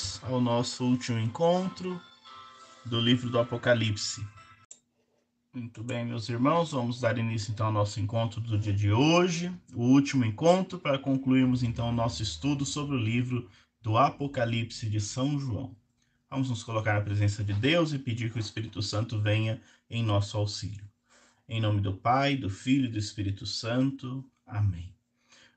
bem-vindos ao nosso último encontro do livro do Apocalipse. Muito bem, meus irmãos, vamos dar início então ao nosso encontro do dia de hoje, o último encontro para concluirmos então o nosso estudo sobre o livro do Apocalipse de São João. Vamos nos colocar na presença de Deus e pedir que o Espírito Santo venha em nosso auxílio. Em nome do Pai, do Filho e do Espírito Santo. Amém.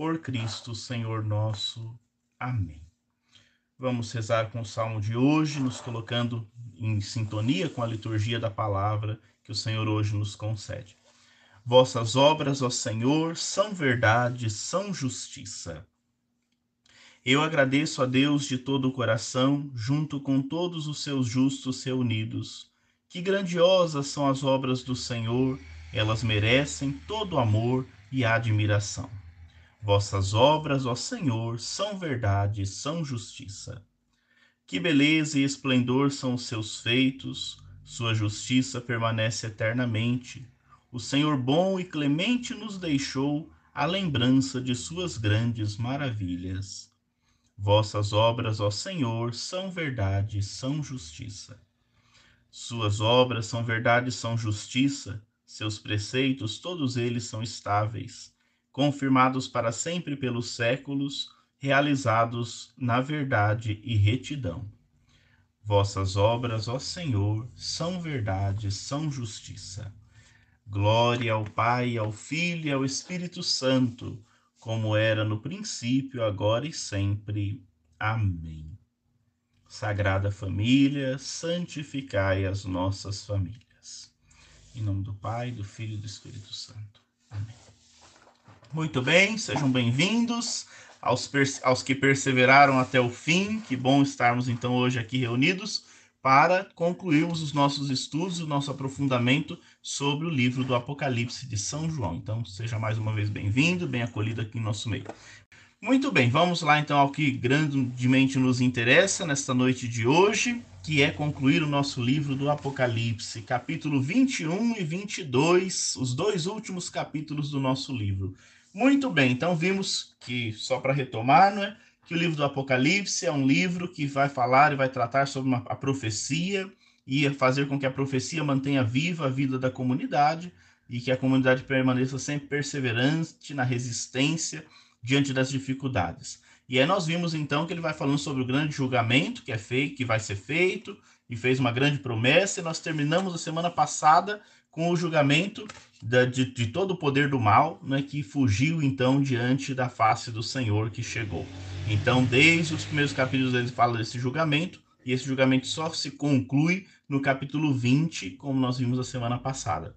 Por Cristo, Senhor nosso. Amém. Vamos rezar com o salmo de hoje, nos colocando em sintonia com a liturgia da palavra que o Senhor hoje nos concede. Vossas obras, ó Senhor, são verdade, são justiça. Eu agradeço a Deus de todo o coração, junto com todos os seus justos reunidos. Que grandiosas são as obras do Senhor elas merecem todo amor e admiração. Vossas obras, ó Senhor, são verdade, são justiça. Que beleza e esplendor são os seus feitos, sua justiça permanece eternamente. O Senhor bom e clemente nos deixou a lembrança de suas grandes maravilhas. Vossas obras, ó Senhor, são verdade, são justiça. Suas obras são verdade, são justiça seus preceitos, todos eles são estáveis, confirmados para sempre pelos séculos, realizados na verdade e retidão. Vossas obras, ó Senhor, são verdade, são justiça. Glória ao Pai, ao Filho e ao Espírito Santo, como era no princípio, agora e sempre. Amém. Sagrada Família, santificai as nossas famílias. Em nome do Pai, do Filho e do Espírito Santo. Amém. Muito bem, sejam bem-vindos aos, aos que perseveraram até o fim. Que bom estarmos então hoje aqui reunidos para concluirmos os nossos estudos, o nosso aprofundamento sobre o livro do Apocalipse de São João. Então, seja mais uma vez bem-vindo, bem acolhido aqui em nosso meio. Muito bem, vamos lá então ao que grandemente nos interessa nesta noite de hoje que é concluir o nosso livro do Apocalipse, capítulo 21 e 22, os dois últimos capítulos do nosso livro. Muito bem, então vimos que, só para retomar, não é? que o livro do Apocalipse é um livro que vai falar e vai tratar sobre uma, a profecia e fazer com que a profecia mantenha viva a vida da comunidade e que a comunidade permaneça sempre perseverante na resistência diante das dificuldades. E aí nós vimos então que ele vai falando sobre o grande julgamento que é feito, que vai ser feito, e fez uma grande promessa, e nós terminamos a semana passada com o julgamento de, de, de todo o poder do mal, né, que fugiu então diante da face do Senhor que chegou. Então, desde os primeiros capítulos ele fala desse julgamento, e esse julgamento só se conclui no capítulo 20, como nós vimos a semana passada.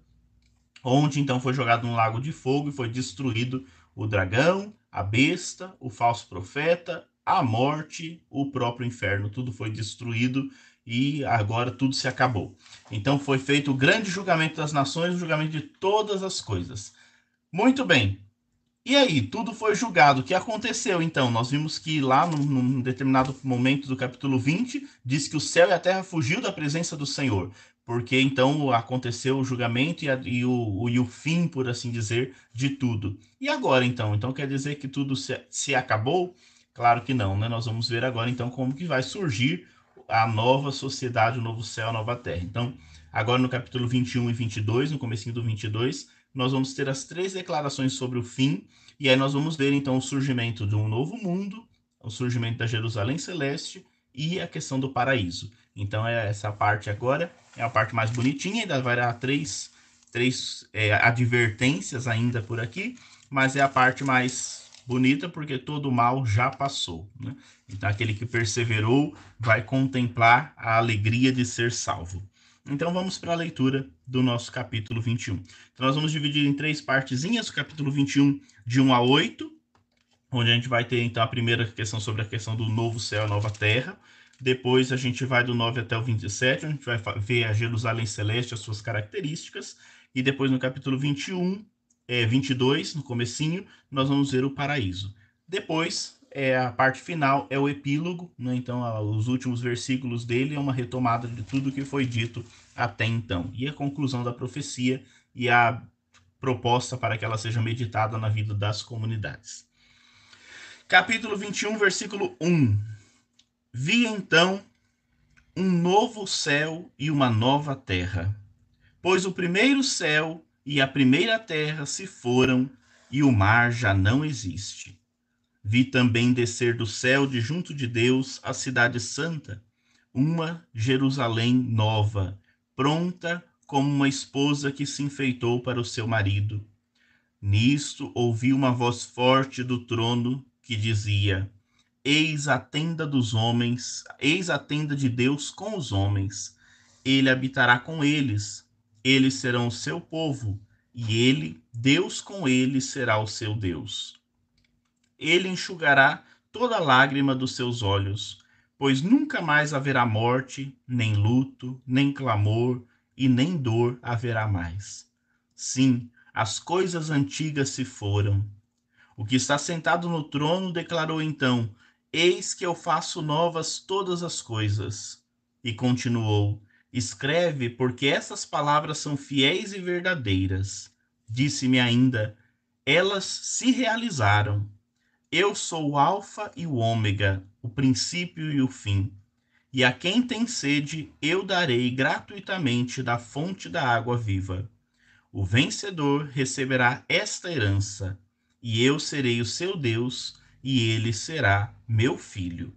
Onde então foi jogado um lago de fogo e foi destruído o dragão, a besta, o falso profeta, a morte, o próprio inferno, tudo foi destruído e agora tudo se acabou. Então foi feito o grande julgamento das nações, o julgamento de todas as coisas. Muito bem. E aí, tudo foi julgado. O que aconteceu então? Nós vimos que lá num, num determinado momento do capítulo 20, diz que o céu e a terra fugiu da presença do Senhor porque então aconteceu o julgamento e, a, e, o, e, o, fim, por assim dizer, de tudo. E agora, então? Então quer dizer que tudo se, se acabou? Claro que não, né? Nós vamos ver agora, então, como que vai surgir a nova sociedade, o novo céu, a nova terra. Então, agora no capítulo 21 e 22, no comecinho do 22, nós vamos ter as três declarações sobre o fim, e aí nós vamos ver, então, o surgimento de um novo mundo, o surgimento da Jerusalém Celeste e a questão do paraíso. Então, é essa parte agora é a parte mais bonitinha, ainda vai dar três, três é, advertências ainda por aqui, mas é a parte mais bonita porque todo mal já passou. Né? Então, aquele que perseverou vai contemplar a alegria de ser salvo. Então, vamos para a leitura do nosso capítulo 21. Então, nós vamos dividir em três partezinhas, o capítulo 21, de 1 a 8, onde a gente vai ter então a primeira questão sobre a questão do novo céu e nova terra. Depois a gente vai do 9 até o 27, onde a gente vai ver a Jerusalém Celeste, as suas características. E depois no capítulo 21, é, 22, no comecinho, nós vamos ver o paraíso. Depois, é, a parte final é o epílogo, né? então a, os últimos versículos dele é uma retomada de tudo que foi dito até então. E a conclusão da profecia e a proposta para que ela seja meditada na vida das comunidades. Capítulo 21, versículo 1. Vi então um novo céu e uma nova terra, pois o primeiro céu e a primeira terra se foram e o mar já não existe. Vi também descer do céu de junto de Deus a cidade santa, uma Jerusalém nova, pronta como uma esposa que se enfeitou para o seu marido. Nisto ouvi uma voz forte do trono que dizia: Eis a tenda dos homens, eis a tenda de Deus com os homens. Ele habitará com eles, eles serão o seu povo, e ele, Deus com eles, será o seu Deus. Ele enxugará toda lágrima dos seus olhos, pois nunca mais haverá morte, nem luto, nem clamor, e nem dor haverá mais. Sim, as coisas antigas se foram o que está sentado no trono declarou então: Eis que eu faço novas todas as coisas. E continuou: Escreve, porque essas palavras são fiéis e verdadeiras. Disse-me ainda: Elas se realizaram. Eu sou o Alfa e o Ômega, o princípio e o fim. E a quem tem sede, eu darei gratuitamente da fonte da água viva. O vencedor receberá esta herança e eu serei o seu Deus, e ele será meu filho.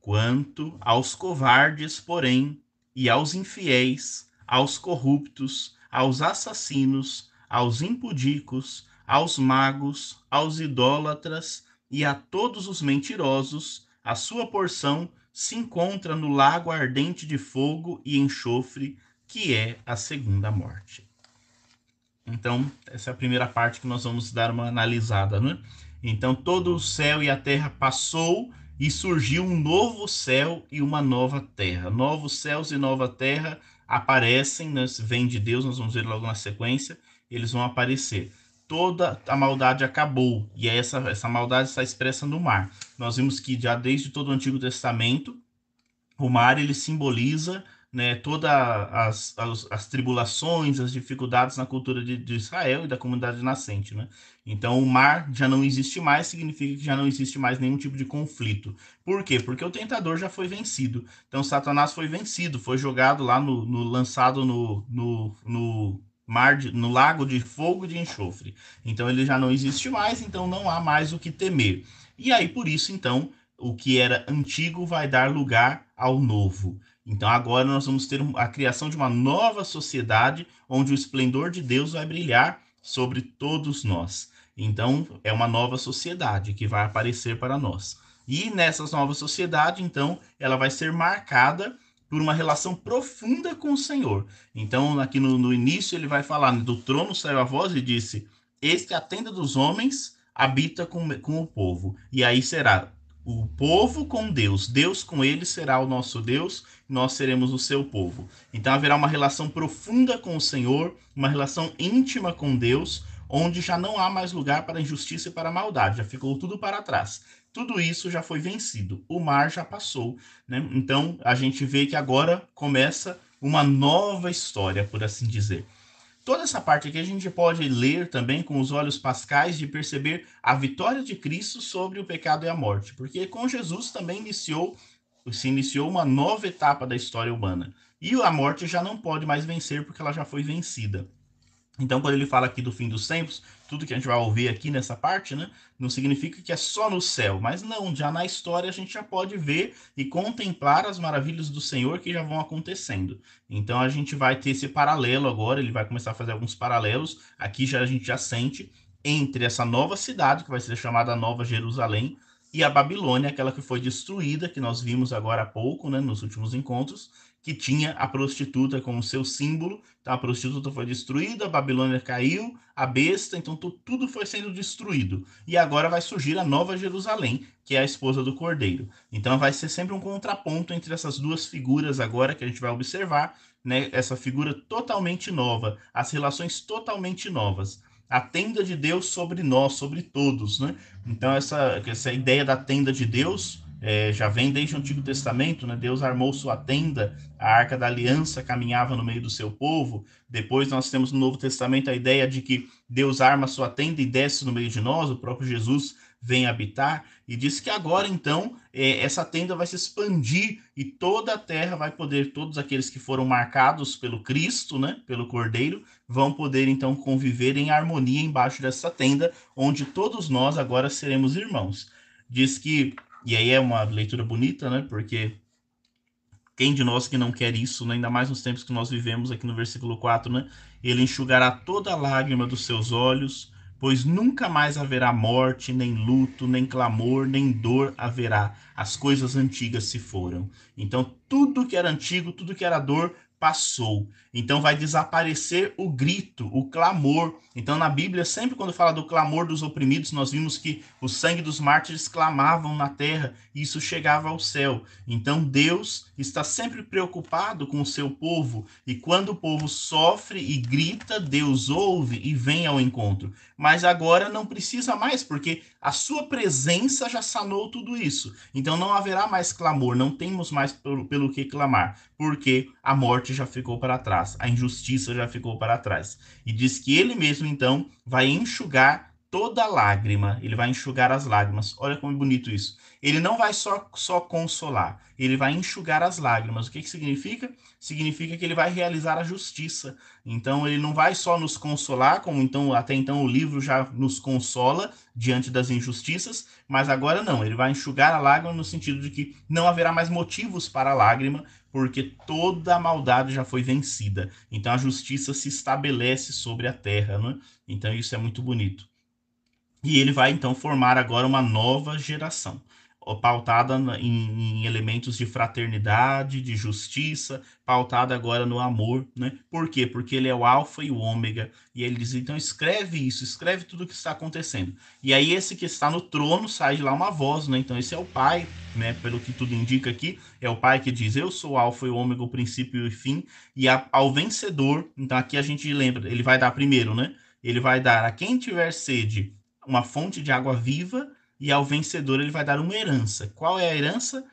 Quanto aos covardes, porém, e aos infiéis, aos corruptos, aos assassinos, aos impudicos, aos magos, aos idólatras e a todos os mentirosos, a sua porção se encontra no lago ardente de fogo e enxofre, que é a segunda morte. Então, essa é a primeira parte que nós vamos dar uma analisada, né? Então, todo o céu e a terra passou e surgiu um novo céu e uma nova terra. Novos céus e nova terra aparecem, né? vem de Deus, nós vamos ver logo na sequência, eles vão aparecer. Toda a maldade acabou, e essa, essa maldade está expressa no mar. Nós vimos que já desde todo o Antigo Testamento, o mar ele simboliza né, todas as, as, tribulações, as dificuldades na cultura de, de, Israel e da comunidade nascente. Né? Então, o mar já não existe mais, significa que já não existe mais nenhum tipo de conflito. Por quê? Porque o tentador já foi vencido. Então, Satanás foi vencido, foi jogado lá no, no lançado no, no, no mar, de, no lago de fogo de enxofre. Então, ele já não existe mais, então não há mais o que temer. E aí, por isso, então, o que era antigo vai dar lugar ao novo. Então agora nós vamos ter a criação de uma nova sociedade onde o esplendor de Deus vai brilhar sobre todos nós. Então é uma nova sociedade que vai aparecer para nós. E nessa nova sociedade, então, ela vai ser marcada por uma relação profunda com o Senhor. Então, aqui no, no início, ele vai falar: do trono saiu a voz e disse: Este a tenda dos homens habita com, com o povo. E aí será o povo com Deus, Deus com ele será o nosso Deus, nós seremos o seu povo. Então haverá uma relação profunda com o Senhor, uma relação íntima com Deus, onde já não há mais lugar para injustiça e para maldade, já ficou tudo para trás. Tudo isso já foi vencido, o mar já passou. Né? Então a gente vê que agora começa uma nova história, por assim dizer. Toda essa parte aqui a gente pode ler também com os olhos pascais de perceber a vitória de Cristo sobre o pecado e a morte, porque com Jesus também iniciou se iniciou uma nova etapa da história humana. E a morte já não pode mais vencer porque ela já foi vencida. Então, quando ele fala aqui do fim dos tempos, tudo que a gente vai ouvir aqui nessa parte, né, não significa que é só no céu, mas não, já na história a gente já pode ver e contemplar as maravilhas do Senhor que já vão acontecendo. Então, a gente vai ter esse paralelo agora, ele vai começar a fazer alguns paralelos, aqui já a gente já sente entre essa nova cidade, que vai ser chamada Nova Jerusalém, e a Babilônia, aquela que foi destruída, que nós vimos agora há pouco, né, nos últimos encontros, que tinha a prostituta como seu símbolo. Então a prostituta foi destruída, a Babilônia caiu, a besta, então tudo foi sendo destruído. E agora vai surgir a nova Jerusalém, que é a esposa do Cordeiro. Então vai ser sempre um contraponto entre essas duas figuras agora que a gente vai observar, né? Essa figura totalmente nova, as relações totalmente novas a tenda de Deus sobre nós, sobre todos, né? Então essa, essa ideia da tenda de Deus é, já vem desde o Antigo Testamento, né? Deus armou sua tenda, a Arca da Aliança caminhava no meio do seu povo. Depois nós temos no Novo Testamento a ideia de que Deus arma sua tenda e desce no meio de nós. O próprio Jesus vem habitar, e diz que agora então é, essa tenda vai se expandir e toda a terra vai poder, todos aqueles que foram marcados pelo Cristo, né, pelo Cordeiro, vão poder então conviver em harmonia embaixo dessa tenda, onde todos nós agora seremos irmãos. Diz que, e aí é uma leitura bonita, né, porque quem de nós que não quer isso, né? ainda mais nos tempos que nós vivemos aqui no versículo 4, né? Ele enxugará toda lágrima dos seus olhos, pois nunca mais haverá morte, nem luto, nem clamor, nem dor haverá. As coisas antigas se foram. Então, tudo que era antigo, tudo que era dor, passou. Então vai desaparecer o grito, o clamor. Então na Bíblia, sempre quando fala do clamor dos oprimidos, nós vimos que o sangue dos mártires clamavam na terra e isso chegava ao céu. Então Deus está sempre preocupado com o seu povo e quando o povo sofre e grita, Deus ouve e vem ao encontro. Mas agora não precisa mais, porque a sua presença já sanou tudo isso. Então não haverá mais clamor, não temos mais pelo, pelo que clamar, porque a morte já ficou para trás, a injustiça já ficou para trás. E diz que ele mesmo então vai enxugar toda lágrima, ele vai enxugar as lágrimas. Olha como é bonito isso. Ele não vai só, só consolar, ele vai enxugar as lágrimas. O que, que significa? Significa que ele vai realizar a justiça. Então, ele não vai só nos consolar, como então até então o livro já nos consola diante das injustiças, mas agora não, ele vai enxugar a lágrima no sentido de que não haverá mais motivos para a lágrima, porque toda a maldade já foi vencida. Então, a justiça se estabelece sobre a terra. Né? Então, isso é muito bonito. E ele vai então formar agora uma nova geração, pautada em, em, elementos de fraternidade, de justiça, pautada agora no amor, né? Por quê? Porque ele é o alfa e o ômega, e ele diz, então escreve isso, escreve tudo o que está acontecendo. E aí esse que está no trono sai de lá uma voz, né? Então esse é o pai, né? Pelo que tudo indica aqui, é o pai que diz, eu sou o alfa e o ômega, o princípio e o fim, e a, ao vencedor, então aqui a gente lembra, ele vai dar primeiro, né? Ele vai dar a quem tiver sede uma fonte de água viva e ao vencedor ele vai dar uma herança. Qual é a herança?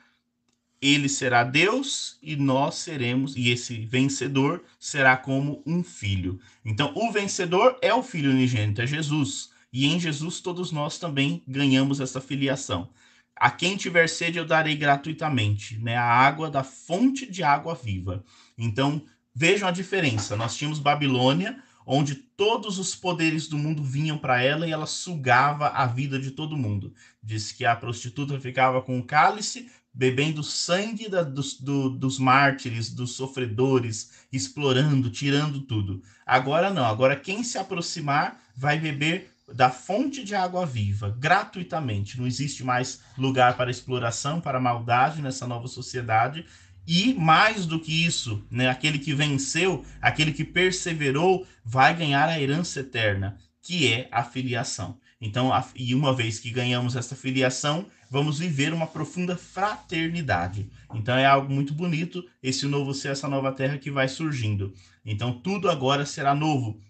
Ele será Deus e nós seremos, e esse vencedor será como um filho. Então, o vencedor é o filho unigênito, é Jesus. E em Jesus todos nós também ganhamos essa filiação. A quem tiver sede eu darei gratuitamente, né? A água da fonte de água viva. Então, vejam a diferença. Nós tínhamos Babilônia, onde todos os poderes do mundo vinham para ela e ela sugava a vida de todo mundo. Diz que a prostituta ficava com o cálice, bebendo sangue da, dos, do, dos mártires, dos sofredores, explorando, tirando tudo. Agora não, agora quem se aproximar vai beber da fonte de água viva, gratuitamente. Não existe mais lugar para exploração, para maldade nessa nova sociedade. E mais do que isso, né, aquele que venceu, aquele que perseverou, vai ganhar a herança eterna, que é a filiação. Então, a, e uma vez que ganhamos essa filiação, vamos viver uma profunda fraternidade. Então é algo muito bonito esse novo céu, essa nova terra que vai surgindo. Então tudo agora será novo,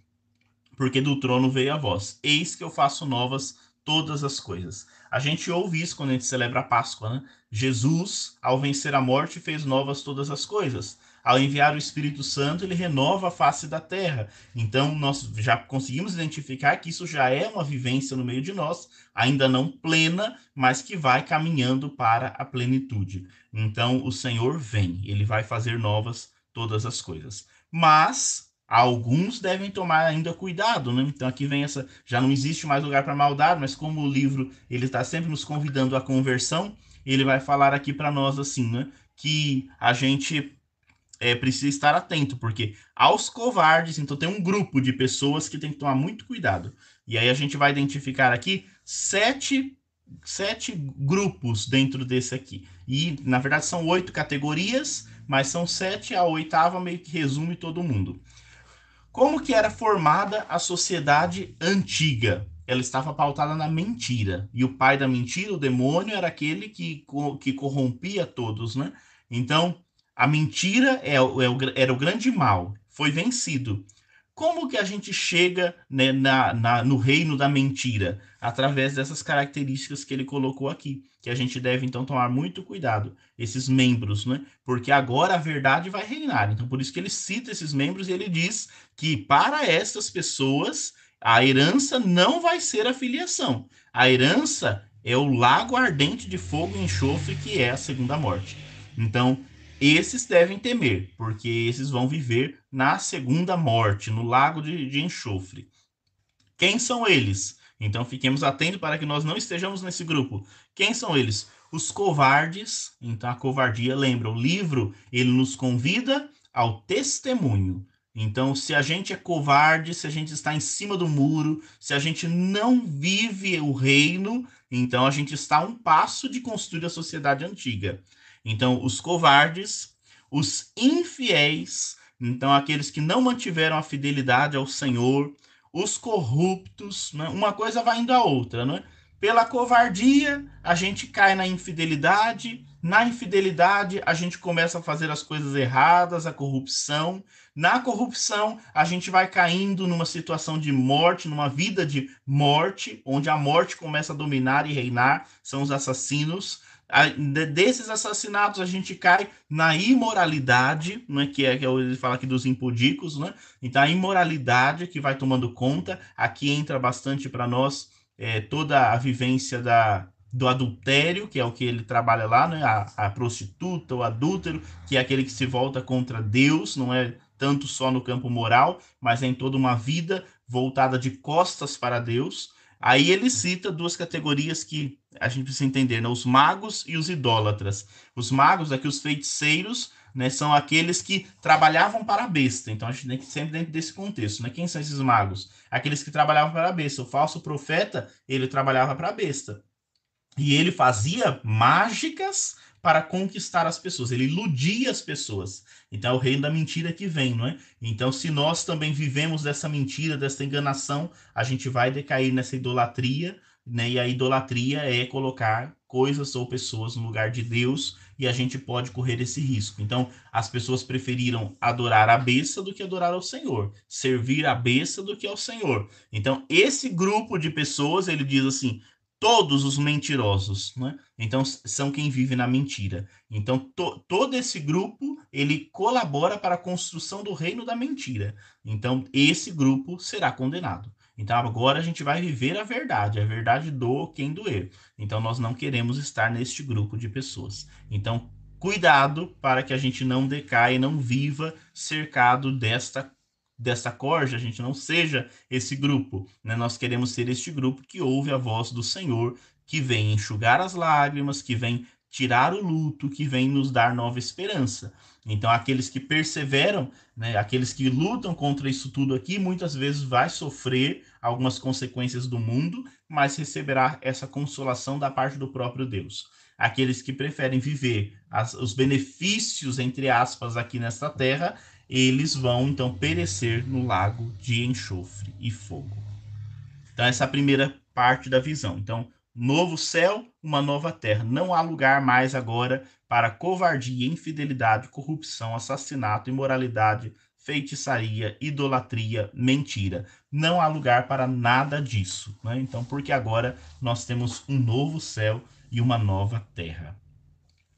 porque do trono veio a voz. Eis que eu faço novas todas as coisas. A gente ouve isso quando a gente celebra a Páscoa, né? Jesus, ao vencer a morte, fez novas todas as coisas. Ao enviar o Espírito Santo, ele renova a face da terra. Então, nós já conseguimos identificar que isso já é uma vivência no meio de nós, ainda não plena, mas que vai caminhando para a plenitude. Então, o Senhor vem, ele vai fazer novas todas as coisas. Mas alguns devem tomar ainda cuidado, né? Então aqui vem essa, já não existe mais lugar para maldade, mas como o livro ele está sempre nos convidando à conversão, ele vai falar aqui para nós assim, né? Que a gente é, precisa estar atento, porque aos covardes, então tem um grupo de pessoas que tem que tomar muito cuidado. E aí a gente vai identificar aqui sete, sete grupos dentro desse aqui. E, na verdade, são oito categorias, mas são sete, a oitava meio que resume todo mundo. Como que era formada a sociedade antiga? Ela estava pautada na mentira. E o pai da mentira, o demônio, era aquele que, que corrompia todos, né? Então, a mentira é, é, era o grande mal, foi vencido. Como que a gente chega né, na, na, no reino da mentira? Através dessas características que ele colocou aqui, que a gente deve então tomar muito cuidado, esses membros, né? Porque agora a verdade vai reinar. Então, por isso que ele cita esses membros e ele diz que para essas pessoas a herança não vai ser a filiação. A herança é o lago ardente de fogo e enxofre que é a segunda morte. Então, esses devem temer, porque esses vão viver na segunda morte, no lago de, de enxofre. Quem são eles? Então fiquemos atentos para que nós não estejamos nesse grupo. Quem são eles? Os covardes. Então a covardia, lembra, o livro ele nos convida ao testemunho. Então, se a gente é covarde, se a gente está em cima do muro, se a gente não vive o reino, então a gente está a um passo de construir a sociedade antiga. Então, os covardes, os infiéis, então aqueles que não mantiveram a fidelidade ao Senhor, os corruptos, né? uma coisa vai indo a outra, né? Pela covardia, a gente cai na infidelidade, na infidelidade, a gente começa a fazer as coisas erradas, a corrupção. Na corrupção, a gente vai caindo numa situação de morte, numa vida de morte, onde a morte começa a dominar e reinar, são os assassinos desses assassinatos a gente cai na imoralidade, né, que é que é ele fala aqui dos impudicos, né? Então a imoralidade que vai tomando conta, aqui entra bastante para nós é, toda a vivência da, do adultério, que é o que ele trabalha lá, né? A, a prostituta, o adúltero, que é aquele que se volta contra Deus, não é tanto só no campo moral, mas é em toda uma vida voltada de costas para Deus. Aí ele cita duas categorias que a gente precisa entender, né? os magos e os idólatras. Os magos, aqui os feiticeiros, né, são aqueles que trabalhavam para a besta. Então a gente tem que sempre dentro desse contexto, né? Quem são esses magos? Aqueles que trabalhavam para a besta. O falso profeta, ele trabalhava para a besta. E ele fazia mágicas para conquistar as pessoas, ele iludia as pessoas. Então é o reino da mentira que vem, não é? Então, se nós também vivemos dessa mentira, dessa enganação, a gente vai decair nessa idolatria, né? E a idolatria é colocar coisas ou pessoas no lugar de Deus, e a gente pode correr esse risco. Então, as pessoas preferiram adorar a besta do que adorar ao Senhor, servir a besta do que ao Senhor. Então, esse grupo de pessoas, ele diz assim: todos os mentirosos, né? Então são quem vive na mentira. Então to, todo esse grupo ele colabora para a construção do reino da mentira. Então esse grupo será condenado. Então agora a gente vai viver a verdade, a verdade do quem doer. Então nós não queremos estar neste grupo de pessoas. Então cuidado para que a gente não decaia, não viva cercado desta dessa corja, a gente não seja esse grupo. Né? Nós queremos ser este grupo que ouve a voz do Senhor, que vem enxugar as lágrimas, que vem tirar o luto, que vem nos dar nova esperança. Então, aqueles que perseveram, né, aqueles que lutam contra isso tudo aqui, muitas vezes vai sofrer algumas consequências do mundo, mas receberá essa consolação da parte do próprio Deus. Aqueles que preferem viver as, os benefícios, entre aspas, aqui nesta terra, eles vão então perecer no lago de enxofre e fogo. Então, essa é a primeira parte da visão. Então, novo céu, uma nova terra. Não há lugar mais agora para covardia, infidelidade, corrupção, assassinato, imoralidade, feitiçaria, idolatria, mentira. Não há lugar para nada disso. Né? Então, porque agora nós temos um novo céu e uma nova terra.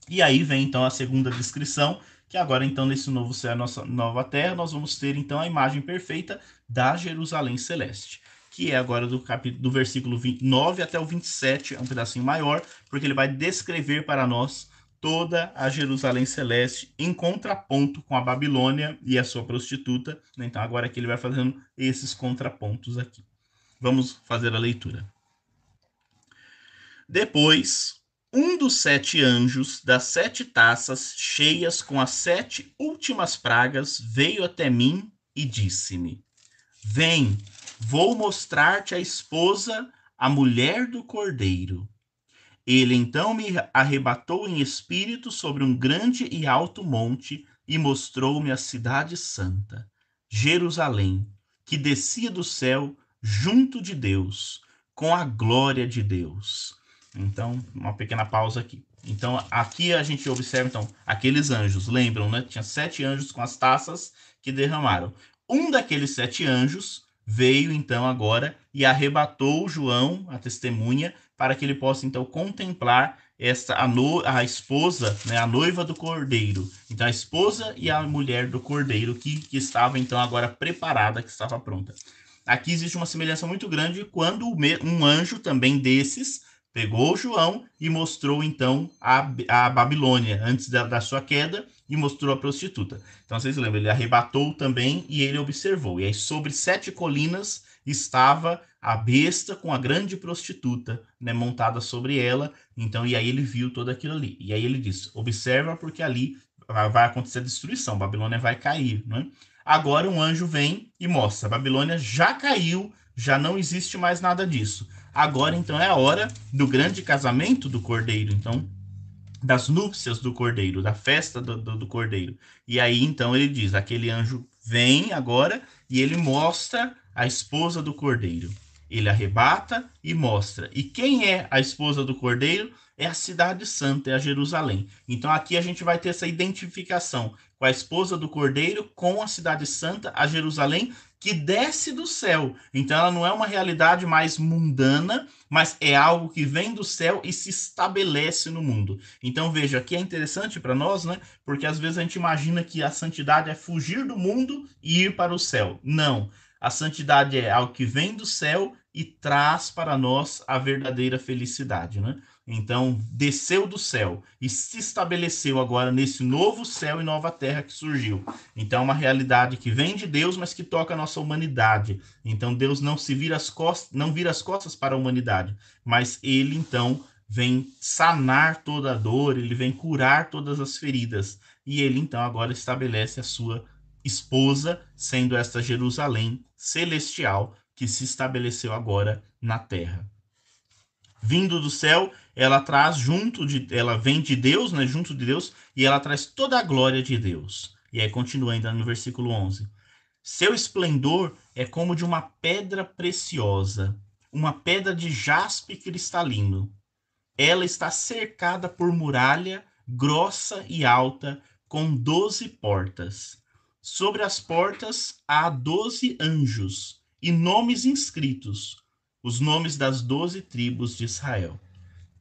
E aí vem então a segunda descrição, que agora então nesse novo céu, nossa nova terra, nós vamos ter então a imagem perfeita da Jerusalém celeste, que é agora do capítulo do versículo 29 até o 27, é um pedacinho maior, porque ele vai descrever para nós toda a Jerusalém celeste em contraponto com a Babilônia e a sua prostituta. Então agora aqui ele vai fazendo esses contrapontos aqui. Vamos fazer a leitura. Depois um dos sete anjos das sete taças cheias com as sete últimas pragas veio até mim e disse-me: Vem, vou mostrar-te a esposa, a mulher do cordeiro. Ele então me arrebatou em espírito sobre um grande e alto monte e mostrou-me a cidade santa, Jerusalém, que descia do céu junto de Deus, com a glória de Deus. Então, uma pequena pausa aqui. Então, aqui a gente observa, então, aqueles anjos, lembram, né? Tinha sete anjos com as taças que derramaram. Um daqueles sete anjos veio, então, agora e arrebatou João, a testemunha, para que ele possa, então, contemplar esta, a, no, a esposa, né, a noiva do cordeiro. Então, a esposa e a mulher do cordeiro que, que estava, então, agora preparada, que estava pronta. Aqui existe uma semelhança muito grande quando um anjo também desses pegou João e mostrou então a, a Babilônia antes da, da, sua queda e mostrou a prostituta. Então vocês lembram, ele arrebatou também e ele observou. E aí sobre sete colinas estava a besta com a grande prostituta, né, montada sobre ela. Então e aí ele viu tudo aquilo ali. E aí ele disse: "Observa porque ali vai acontecer a destruição, Babilônia vai cair, né? Agora um anjo vem e mostra: Babilônia já caiu, já não existe mais nada disso. Agora, então, é a hora do grande casamento do cordeiro. Então, das núpcias do cordeiro, da festa do, do, do, cordeiro. E aí, então, ele diz: aquele anjo vem agora e ele mostra a esposa do cordeiro. Ele arrebata e mostra. E quem é a esposa do cordeiro? É a cidade santa, é a Jerusalém. Então, aqui a gente vai ter essa identificação com a esposa do cordeiro, com a cidade santa, a Jerusalém, que desce do céu. Então ela não é uma realidade mais mundana, mas é algo que vem do céu e se estabelece no mundo. Então veja, aqui é interessante para nós, né? Porque às vezes a gente imagina que a santidade é fugir do mundo e ir para o céu. Não. A santidade é algo que vem do céu e traz para nós a verdadeira felicidade, né? Então, desceu do céu e se estabeleceu agora nesse novo céu e nova terra que surgiu. Então, é uma realidade que vem de Deus, mas que toca a nossa humanidade. Então, Deus não se vira as costas, não vira as costas para a humanidade, mas ele então vem sanar toda a dor, ele vem curar todas as feridas. E ele então agora estabelece a sua esposa, sendo esta Jerusalém celestial que se estabeleceu agora na terra vindo do céu, ela traz junto de, ela vem de Deus, né, junto de Deus, e ela traz toda a glória de Deus. E aí continua ainda no versículo 11. Seu esplendor é como de uma pedra preciosa, uma pedra de jaspe cristalino. Ela está cercada por muralha grossa e alta, com doze portas. Sobre as portas há doze anjos e nomes inscritos, os nomes das doze tribos de Israel.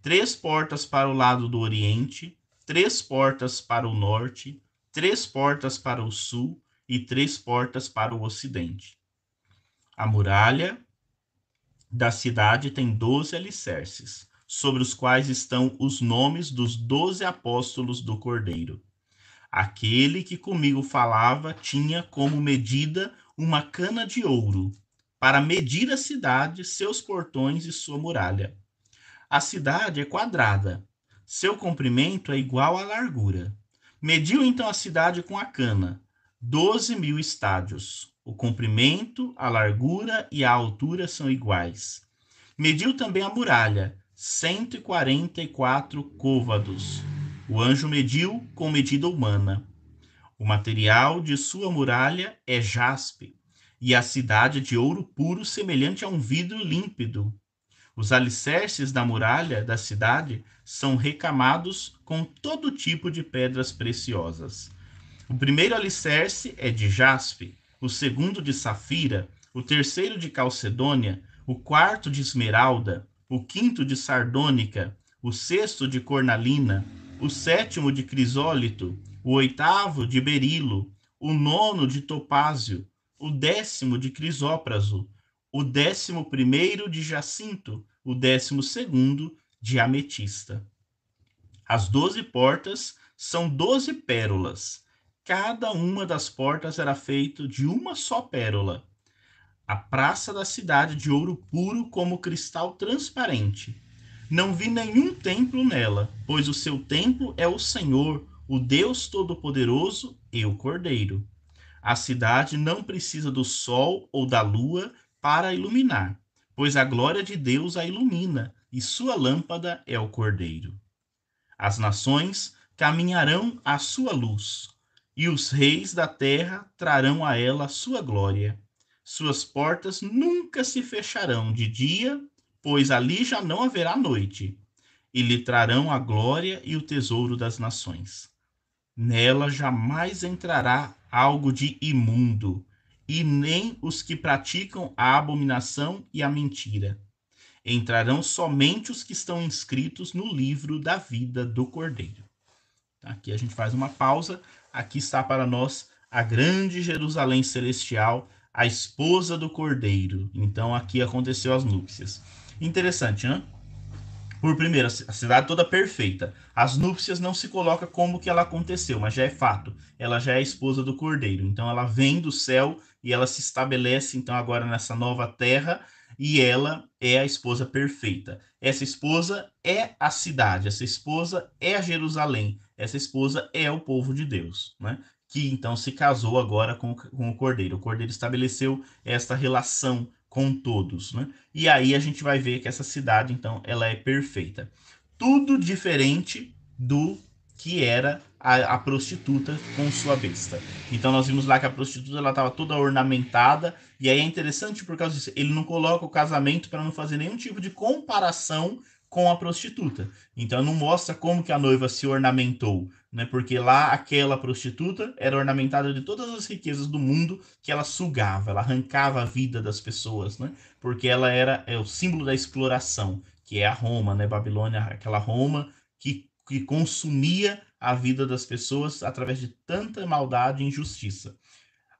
Três portas para o lado do oriente, três portas para o norte, três portas para o sul e três portas para o ocidente. A muralha da cidade tem doze alicerces, sobre os quais estão os nomes dos doze apóstolos do Cordeiro. Aquele que comigo falava tinha como medida uma cana de ouro para medir a cidade, seus portões e sua muralha. A cidade é quadrada, seu comprimento é igual à largura. Mediu então a cidade com a cana, doze mil estádios. O comprimento, a largura e a altura são iguais. Mediu também a muralha, cento e quarenta e quatro côvados. O anjo mediu com medida humana. O material de sua muralha é jaspe, e a cidade de ouro puro, semelhante a um vidro límpido. Os alicerces da muralha da cidade são recamados com todo tipo de pedras preciosas. O primeiro alicerce é de jaspe, o segundo de safira, o terceiro de calcedônia, o quarto de esmeralda, o quinto de sardônica, o sexto de cornalina, o sétimo de crisólito, o oitavo de berilo, o nono de topázio, o décimo de Crisópraso, o décimo primeiro de Jacinto, o décimo segundo de Ametista. As doze portas são doze pérolas. Cada uma das portas era feita de uma só pérola. A praça da cidade de ouro puro como cristal transparente. Não vi nenhum templo nela, pois o seu templo é o Senhor, o Deus Todo-Poderoso e o Cordeiro. A cidade não precisa do sol ou da lua para iluminar, pois a glória de Deus a ilumina e sua lâmpada é o Cordeiro. As nações caminharão à sua luz, e os reis da terra trarão a ela sua glória. Suas portas nunca se fecharão de dia, pois ali já não haverá noite, e lhe trarão a glória e o tesouro das nações. Nela jamais entrará algo de imundo, e nem os que praticam a abominação e a mentira. Entrarão somente os que estão inscritos no livro da vida do Cordeiro. Aqui a gente faz uma pausa. Aqui está para nós a grande Jerusalém celestial, a esposa do Cordeiro. Então aqui aconteceu as núpcias. Interessante, né? Por primeiro, a cidade toda perfeita. As núpcias não se coloca como que ela aconteceu, mas já é fato. Ela já é esposa do Cordeiro. Então ela vem do céu e ela se estabelece então agora nessa nova terra e ela é a esposa perfeita. Essa esposa é a cidade, essa esposa é Jerusalém, essa esposa é o povo de Deus, né? Que então se casou agora com, com o Cordeiro. O Cordeiro estabeleceu esta relação com todos, né? E aí a gente vai ver que essa cidade, então, ela é perfeita. Tudo diferente do que era a, a, prostituta com sua besta. Então nós vimos lá que a prostituta ela estava toda ornamentada e aí é interessante por causa disso. Ele não coloca o casamento para não fazer nenhum tipo de comparação com a prostituta. Então não mostra como que a noiva se ornamentou, né? Porque lá aquela prostituta era ornamentada de todas as riquezas do mundo que ela sugava, ela arrancava a vida das pessoas, né? Porque ela era é o símbolo da exploração, que é a Roma, né? Babilônia, aquela Roma que, que consumia a vida das pessoas através de tanta maldade e injustiça.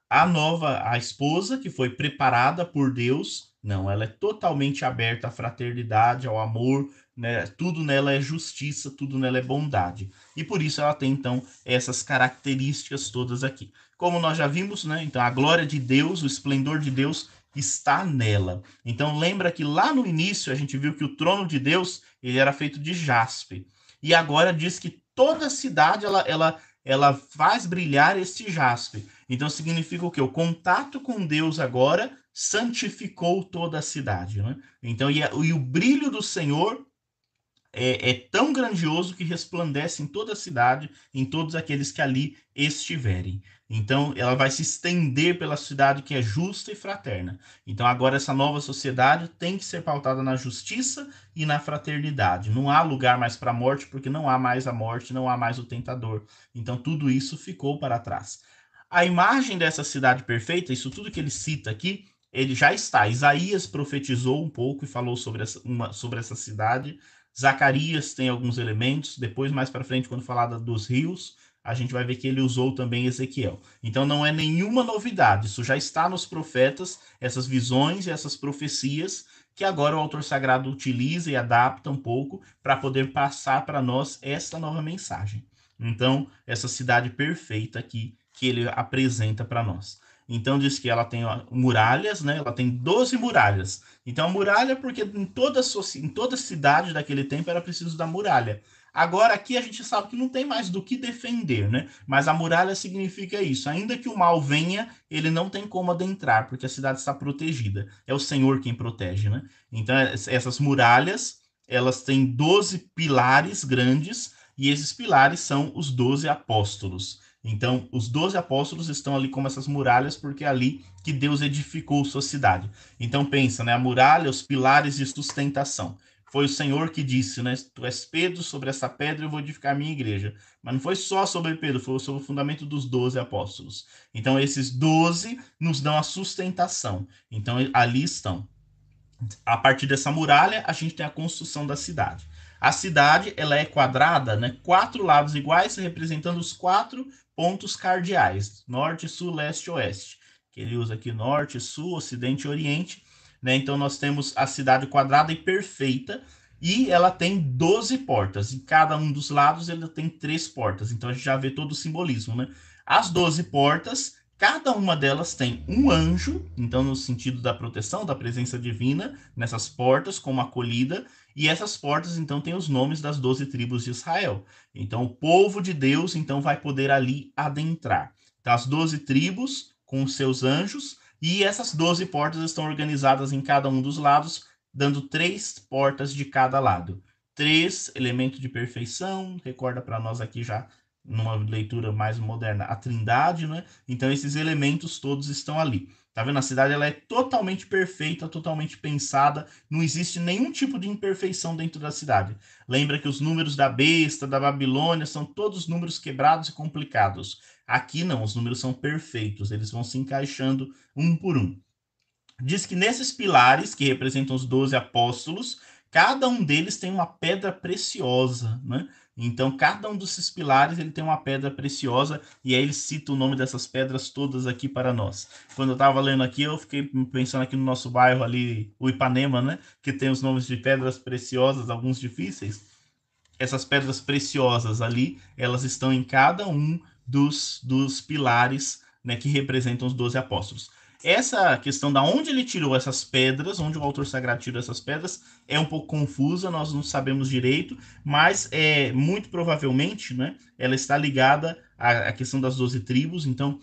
A nova, a esposa que foi preparada por Deus, não, ela é totalmente aberta à fraternidade, ao amor, né? Tudo nela é justiça, tudo nela é bondade. E por isso ela tem então essas características todas aqui. Como nós já vimos, né? Então a glória de Deus, o esplendor de Deus está nela. Então lembra que lá no início a gente viu que o trono de Deus, ele era feito de jaspe. E agora diz que toda a cidade ela ela ela faz brilhar este jaspe. Então significa o que? O contato com Deus agora santificou toda a cidade. Né? Então, e, e o brilho do Senhor é, é, tão grandioso que resplandece em toda a cidade, em todos aqueles que ali estiverem. Então, ela vai se estender pela cidade que é justa e fraterna. Então, agora, essa nova sociedade tem que ser pautada na justiça e na fraternidade. Não há lugar mais para a morte, porque não há mais a morte, não há mais o tentador. Então, tudo isso ficou para trás. A imagem dessa cidade perfeita, isso tudo que ele cita aqui, ele já está. Isaías profetizou um pouco e falou sobre essa, uma, sobre essa cidade Zacarias tem alguns elementos, depois mais para frente quando falar dos rios, a gente vai ver que ele usou também Ezequiel. Então não é nenhuma novidade, isso já está nos profetas, essas visões e essas profecias que agora o autor sagrado utiliza e adapta um pouco para poder passar para nós essa nova mensagem. Então, essa cidade perfeita aqui que ele apresenta para nós. Então diz que ela tem muralhas, né? Ela tem 12 muralhas. Então a muralha, porque em toda, em toda cidade daquele tempo era preciso da muralha. Agora aqui a gente sabe que não tem mais do que defender, né? Mas a muralha significa isso. Ainda que o mal venha, ele não tem como adentrar, porque a cidade está protegida. É o Senhor quem protege, né? Então essas muralhas, elas têm 12 pilares grandes, e esses pilares são os 12 apóstolos. Então, os doze apóstolos estão ali como essas muralhas, porque é ali que Deus edificou sua cidade. Então, pensa, né? A muralha, os pilares de sustentação. Foi o Senhor que disse, né? Tu és Pedro, sobre essa pedra eu vou edificar a minha igreja. Mas não foi só sobre Pedro, foi sobre o fundamento dos doze apóstolos. Então, esses doze nos dão a sustentação. Então, ali estão. A partir dessa muralha, a gente tem a construção da cidade. A cidade ela é quadrada, né? Quatro lados iguais, representando os quatro pontos cardeais: norte, sul, leste oeste. Que ele usa aqui norte, sul, ocidente e oriente. Né? Então nós temos a cidade quadrada e perfeita. E ela tem 12 portas. Em cada um dos lados ele tem três portas. Então a gente já vê todo o simbolismo, né? As 12 portas Cada uma delas tem um anjo, então no sentido da proteção, da presença divina, nessas portas como acolhida, e essas portas então têm os nomes das doze tribos de Israel. Então o povo de Deus então vai poder ali adentrar. Então as doze tribos com seus anjos, e essas doze portas estão organizadas em cada um dos lados, dando três portas de cada lado. Três elementos de perfeição, recorda para nós aqui já numa leitura mais moderna, a Trindade, né? Então esses elementos todos estão ali. Tá vendo? A cidade ela é totalmente perfeita, totalmente pensada, não existe nenhum tipo de imperfeição dentro da cidade. Lembra que os números da besta, da Babilônia, são todos números quebrados e complicados. Aqui não, os números são perfeitos, eles vão se encaixando um por um. Diz que nesses pilares, que representam os doze apóstolos, cada um deles tem uma pedra preciosa, né? Então, cada um desses pilares ele tem uma pedra preciosa, e aí ele cita o nome dessas pedras todas aqui para nós. Quando eu estava lendo aqui, eu fiquei pensando aqui no nosso bairro ali, o Ipanema, né? Que tem os nomes de pedras preciosas, alguns difíceis. Essas pedras preciosas ali, elas estão em cada um dos, dos pilares né, que representam os doze apóstolos. Essa questão da onde ele tirou essas pedras, onde o autor sagrado tirou essas pedras, é um pouco confusa, nós não sabemos direito, mas é muito provavelmente, né, ela está ligada à, à questão das doze tribos. Então,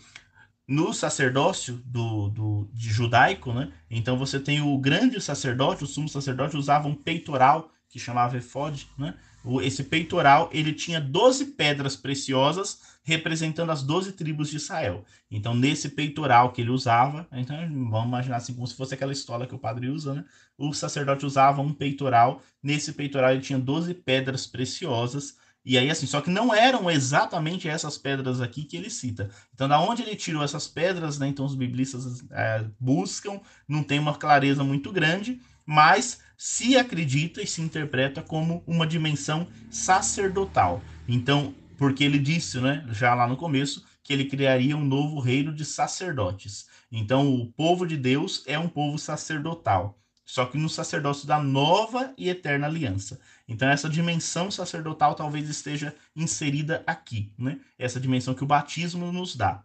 no sacerdócio do, do, de judaico, né, então você tem o grande sacerdote, o sumo sacerdote usava um peitoral que chamava efod, né? Esse peitoral, ele tinha 12 pedras preciosas representando as 12 tribos de Israel. Então, nesse peitoral que ele usava, então vamos imaginar assim, como se fosse aquela estola que o padre usa, né? O sacerdote usava um peitoral, nesse peitoral ele tinha 12 pedras preciosas, e aí, assim, só que não eram exatamente essas pedras aqui que ele cita. Então, da onde ele tirou essas pedras, né? Então, os biblistas é, buscam, não tem uma clareza muito grande, mas se acredita e se interpreta como uma dimensão sacerdotal. Então, porque ele disse, né, já lá no começo, que ele criaria um novo reino de sacerdotes. Então, o povo de Deus é um povo sacerdotal, só que no sacerdócio da nova e eterna aliança. Então, essa dimensão sacerdotal talvez esteja inserida aqui, né? Essa dimensão que o batismo nos dá.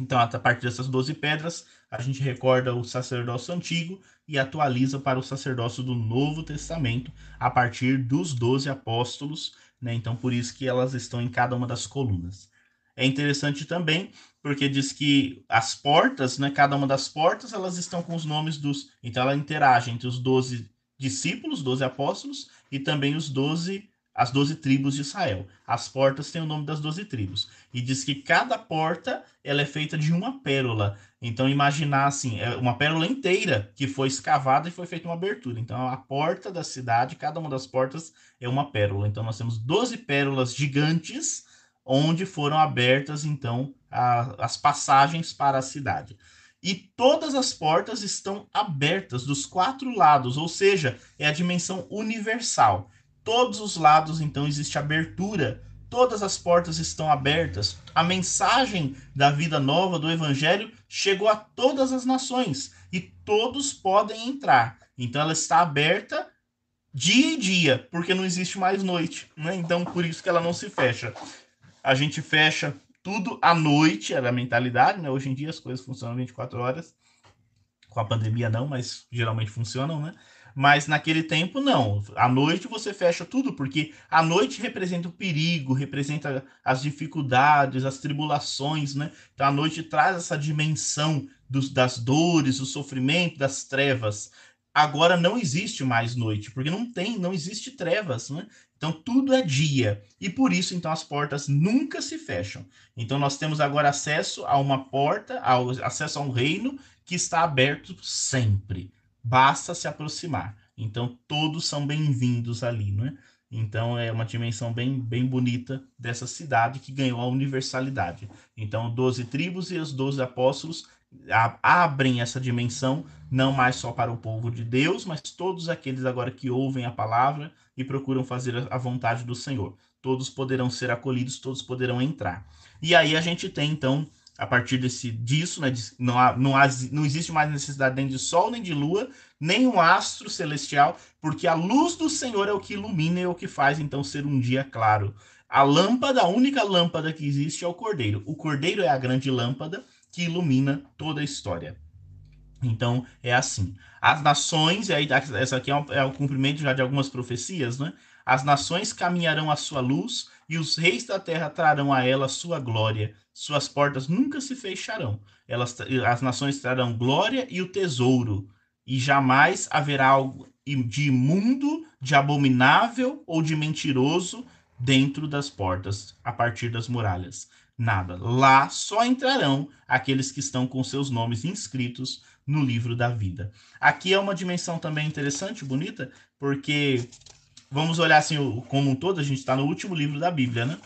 Então, a partir dessas 12 pedras, a gente recorda o sacerdócio antigo e atualiza para o sacerdócio do Novo Testamento a partir dos 12 apóstolos né? Então, por isso que elas estão em cada uma das colunas. É interessante também, porque diz que as portas, né, cada uma das portas, elas estão com os nomes dos. Então, ela interage entre os 12 discípulos, 12 apóstolos, e também os 12 as doze tribos de Israel. As portas têm o nome das doze tribos. E diz que cada porta ela é feita de uma pérola. Então, imaginar assim, é uma pérola inteira que foi escavada e foi feita uma abertura. Então, a porta da cidade, cada uma das portas é uma pérola. Então, nós temos 12 pérolas gigantes onde foram abertas, então, a, as passagens para a cidade. E todas as portas estão abertas dos quatro lados, ou seja, é a dimensão universal todos os lados, então, existe abertura, todas as portas estão abertas. A mensagem da vida nova do Evangelho chegou a todas as nações e todos podem entrar. Então, ela está aberta dia e dia, porque não existe mais noite. Né? Então, por isso que ela não se fecha. A gente fecha tudo à noite, era a mentalidade, né? Hoje em dia as coisas funcionam 24 horas. Com a pandemia não, mas geralmente funcionam, né? Mas naquele tempo, não. À noite você fecha tudo, porque a noite representa o perigo, representa as dificuldades, as tribulações, né? Então a noite traz essa dimensão dos, das dores, do sofrimento, das trevas. Agora não existe mais noite, porque não tem, não existe trevas, né? Então tudo é dia. E por isso então as portas nunca se fecham. Então nós temos agora acesso a uma porta, ao, acesso a um reino que está aberto sempre basta se aproximar. Então, todos são bem-vindos ali, né? Então, é uma dimensão bem, bem bonita dessa cidade que ganhou a universalidade. Então, 12 tribos e os 12 apóstolos abrem essa dimensão, não mais só para o povo de Deus, mas todos aqueles agora que ouvem a palavra e procuram fazer a vontade do Senhor. Todos poderão ser acolhidos, todos poderão entrar. E aí a gente tem, então, a partir desse, disso, né, não, há, não, há, não existe mais necessidade nem de sol, nem de lua, nem um astro celestial, porque a luz do Senhor é o que ilumina e é o que faz então ser um dia claro. A lâmpada, a única lâmpada que existe é o cordeiro. O cordeiro é a grande lâmpada que ilumina toda a história. Então é assim. As nações, e aí essa aqui é, é o cumprimento já de algumas profecias, né? As nações caminharão à sua luz e os reis da terra trarão a ela sua glória. Suas portas nunca se fecharão. Elas, as nações trarão glória e o tesouro, e jamais haverá algo de imundo, de abominável ou de mentiroso dentro das portas, a partir das muralhas. Nada. Lá só entrarão aqueles que estão com seus nomes inscritos no livro da vida. Aqui é uma dimensão também interessante, bonita, porque vamos olhar assim como um todo, a gente está no último livro da Bíblia, né?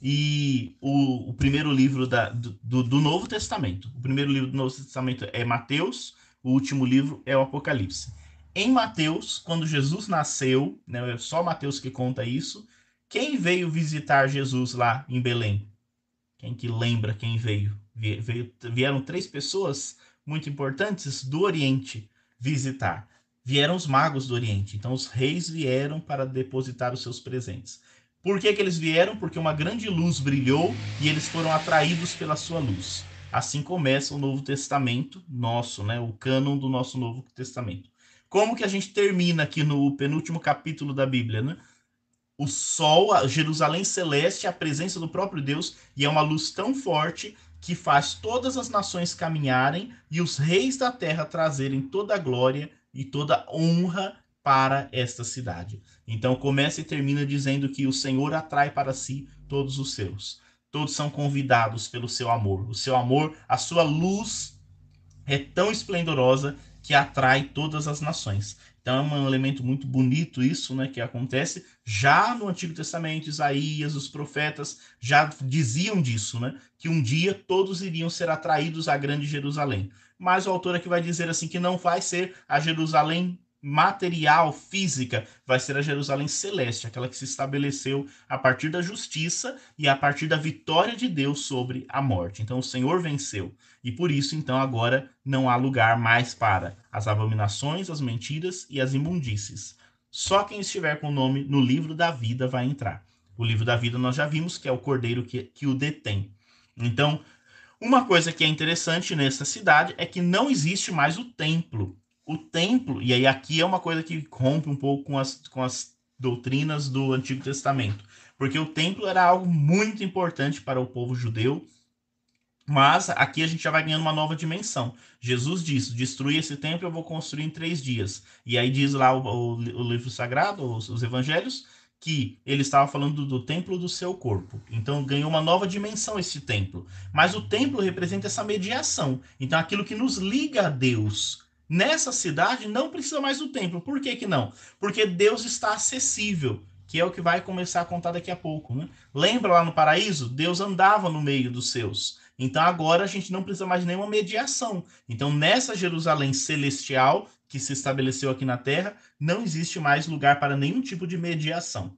E o, o primeiro livro da, do, do Novo Testamento. O primeiro livro do Novo Testamento é Mateus, o último livro é o Apocalipse. Em Mateus, quando Jesus nasceu, né, é só Mateus que conta isso, quem veio visitar Jesus lá em Belém? Quem que lembra quem veio? veio vieram três pessoas muito importantes do Oriente visitar. Vieram os magos do Oriente. Então, os reis vieram para depositar os seus presentes. Por que, que eles vieram? Porque uma grande luz brilhou e eles foram atraídos pela sua luz. Assim começa o Novo Testamento nosso, né? O cânon do nosso Novo Testamento. Como que a gente termina aqui no penúltimo capítulo da Bíblia, né? O sol, a Jerusalém celeste, a presença do próprio Deus, e é uma luz tão forte que faz todas as nações caminharem e os reis da terra trazerem toda a glória e toda a honra para esta cidade. Então começa e termina dizendo que o Senhor atrai para si todos os seus. Todos são convidados pelo seu amor. O seu amor, a sua luz é tão esplendorosa que atrai todas as nações. Então é um elemento muito bonito isso, né, que acontece já no Antigo Testamento, Isaías, os profetas já diziam disso, né, que um dia todos iriam ser atraídos à grande Jerusalém. Mas o autor aqui vai dizer assim que não vai ser a Jerusalém material, física, vai ser a Jerusalém celeste, aquela que se estabeleceu a partir da justiça e a partir da vitória de Deus sobre a morte. Então o Senhor venceu. E por isso, então, agora não há lugar mais para as abominações, as mentiras e as imundícies. Só quem estiver com o nome no livro da vida vai entrar. O livro da vida nós já vimos que é o cordeiro que, que o detém. Então, uma coisa que é interessante nessa cidade é que não existe mais o templo o templo, e aí aqui é uma coisa que rompe um pouco com as, com as doutrinas do Antigo Testamento, porque o templo era algo muito importante para o povo judeu, mas aqui a gente já vai ganhando uma nova dimensão. Jesus disse: destruir esse templo eu vou construir em três dias. E aí diz lá o, o, o livro sagrado, os, os, evangelhos, que ele estava falando do, do, templo do seu corpo. Então ganhou uma nova dimensão esse templo. Mas o templo representa essa mediação. Então aquilo que nos liga a Deus Nessa cidade não precisa mais do templo. Por que, que não? Porque Deus está acessível, que é o que vai começar a contar daqui a pouco. Né? Lembra lá no paraíso? Deus andava no meio dos seus. Então agora a gente não precisa mais de nenhuma mediação. Então nessa Jerusalém celestial que se estabeleceu aqui na terra, não existe mais lugar para nenhum tipo de mediação.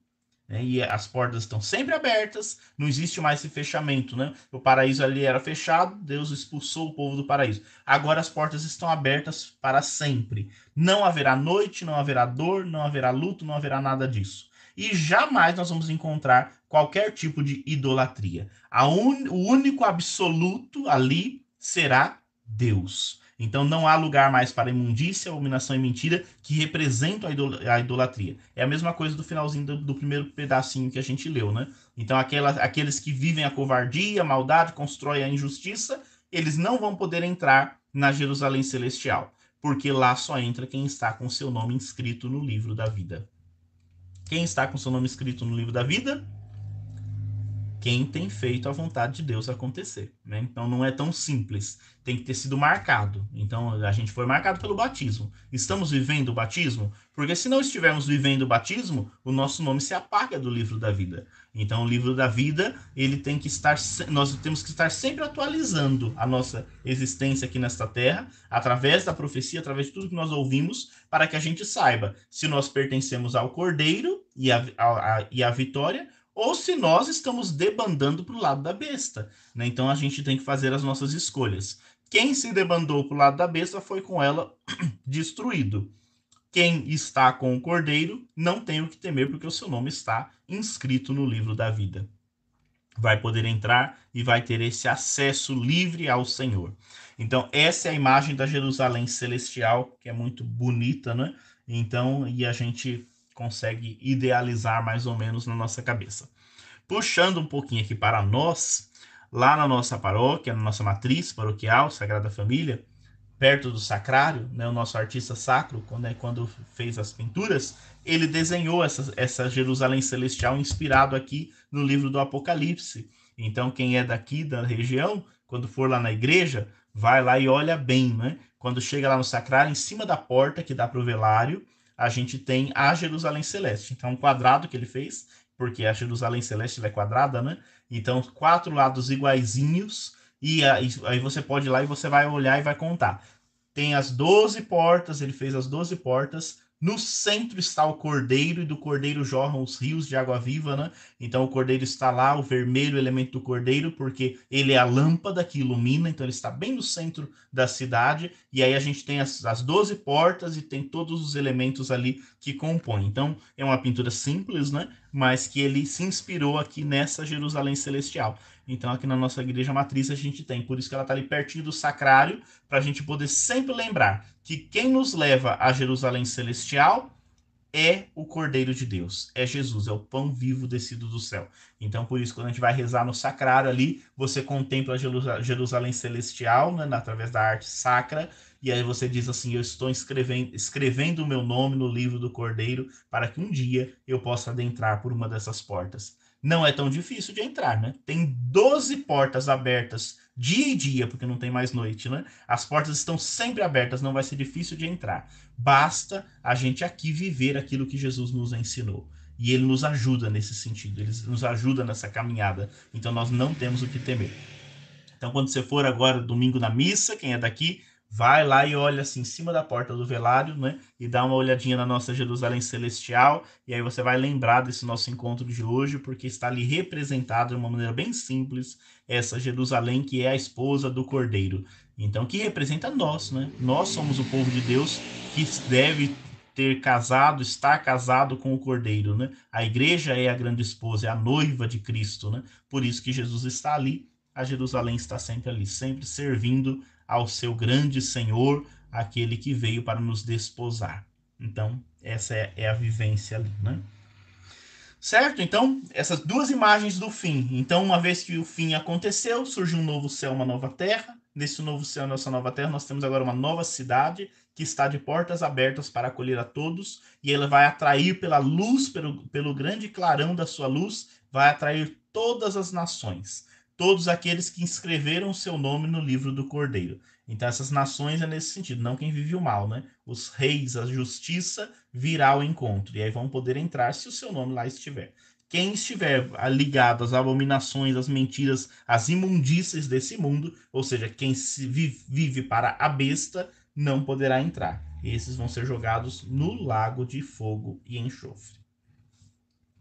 Né? E as portas estão sempre abertas, não existe mais esse fechamento. Né? O paraíso ali era fechado, Deus expulsou o povo do paraíso. Agora as portas estão abertas para sempre. Não haverá noite, não haverá dor, não haverá luto, não haverá nada disso. E jamais nós vamos encontrar qualquer tipo de idolatria. Un... O único absoluto ali será Deus. Então não há lugar mais para imundícia, abominação e mentira que representam a idolatria. É a mesma coisa do finalzinho do, do primeiro pedacinho que a gente leu, né? Então aquela, aqueles que vivem a covardia, a maldade, constroem a injustiça, eles não vão poder entrar na Jerusalém celestial, porque lá só entra quem está com seu nome inscrito no livro da vida. Quem está com seu nome escrito no livro da vida? Quem tem feito a vontade de Deus acontecer. Né? Então não é tão simples, tem que ter sido marcado. Então a gente foi marcado pelo batismo. Estamos vivendo o batismo? Porque se não estivermos vivendo o batismo, o nosso nome se apaga do livro da vida. Então o livro da vida, ele tem que estar nós temos que estar sempre atualizando a nossa existência aqui nesta terra, através da profecia, através de tudo que nós ouvimos, para que a gente saiba se nós pertencemos ao Cordeiro e a vitória ou se nós estamos debandando para o lado da besta. Né? Então a gente tem que fazer as nossas escolhas. Quem se debandou para o lado da besta foi com ela destruído. Quem está com o cordeiro não tem o que temer, porque o seu nome está inscrito no livro da vida. Vai poder entrar e vai ter esse acesso livre ao Senhor. Então, essa é a imagem da Jerusalém celestial, que é muito bonita, né? Então, e a gente consegue idealizar mais ou menos na nossa cabeça. Puxando um pouquinho aqui para nós, lá na nossa paróquia, na nossa matriz paroquial, Sagrada Família, perto do sacrário, né, o nosso artista sacro, quando, né, quando fez as pinturas, ele desenhou essa, essa Jerusalém celestial inspirado aqui no livro do Apocalipse. Então, quem é daqui da região, quando for lá na igreja, vai lá e olha bem, né? Quando chega lá no sacrário, em cima da porta que dá para o velário, a gente tem a Jerusalém Celeste. Então, um quadrado que ele fez, porque a Jerusalém Celeste é quadrada, né? Então, quatro lados iguaizinhos, e aí você pode ir lá e você vai olhar e vai contar. Tem as 12 portas, ele fez as 12 portas, no centro está o cordeiro, e do cordeiro jorram os rios de água viva, né? Então o cordeiro está lá, o vermelho elemento do cordeiro, porque ele é a lâmpada que ilumina, então ele está bem no centro da cidade. E aí a gente tem as, as 12 portas e tem todos os elementos ali que compõem. Então é uma pintura simples, né? Mas que ele se inspirou aqui nessa Jerusalém celestial. Então, aqui na nossa igreja matriz, a gente tem. Por isso que ela está ali pertinho do sacrário, para a gente poder sempre lembrar que quem nos leva a Jerusalém celestial é o Cordeiro de Deus, é Jesus, é o pão vivo descido do céu. Então, por isso, quando a gente vai rezar no sacrário ali, você contempla Jerusalém celestial, né, através da arte sacra, e aí você diz assim: Eu estou escrevendo, escrevendo o meu nome no livro do Cordeiro, para que um dia eu possa adentrar por uma dessas portas não é tão difícil de entrar, né? Tem 12 portas abertas dia e dia, porque não tem mais noite, né? As portas estão sempre abertas, não vai ser difícil de entrar. Basta a gente aqui viver aquilo que Jesus nos ensinou. E ele nos ajuda nesse sentido, ele nos ajuda nessa caminhada. Então nós não temos o que temer. Então, quando você for agora domingo na missa, quem é daqui, vai lá e olha assim em cima da porta do velário, né? E dá uma olhadinha na nossa Jerusalém celestial, e aí você vai lembrar desse nosso encontro de hoje, porque está ali representado de uma maneira bem simples essa Jerusalém que é a esposa do Cordeiro. Então, que representa nós, né? Nós somos o povo de Deus que deve ter casado, estar casado com o Cordeiro, né? A igreja é a grande esposa, é a noiva de Cristo, né? Por isso que Jesus está ali, a Jerusalém está sempre ali, sempre servindo ao seu grande Senhor, aquele que veio para nos desposar. Então, essa é, é a vivência ali, né? Certo? Então, essas duas imagens do fim. Então, uma vez que o fim aconteceu, surge um novo céu, uma nova terra. Nesse novo céu, nessa nova terra, nós temos agora uma nova cidade que está de portas abertas para acolher a todos, e ela vai atrair pela luz, pelo, pelo grande clarão da sua luz, vai atrair todas as nações todos aqueles que inscreveram seu nome no livro do Cordeiro. Então, essas nações é nesse sentido, não quem vive o mal, né? Os reis, a justiça virá ao encontro, e aí vão poder entrar se o seu nome lá estiver. Quem estiver ligado às abominações, às mentiras, às imundícias desse mundo, ou seja, quem vive para a besta, não poderá entrar. Esses vão ser jogados no lago de fogo e enxofre.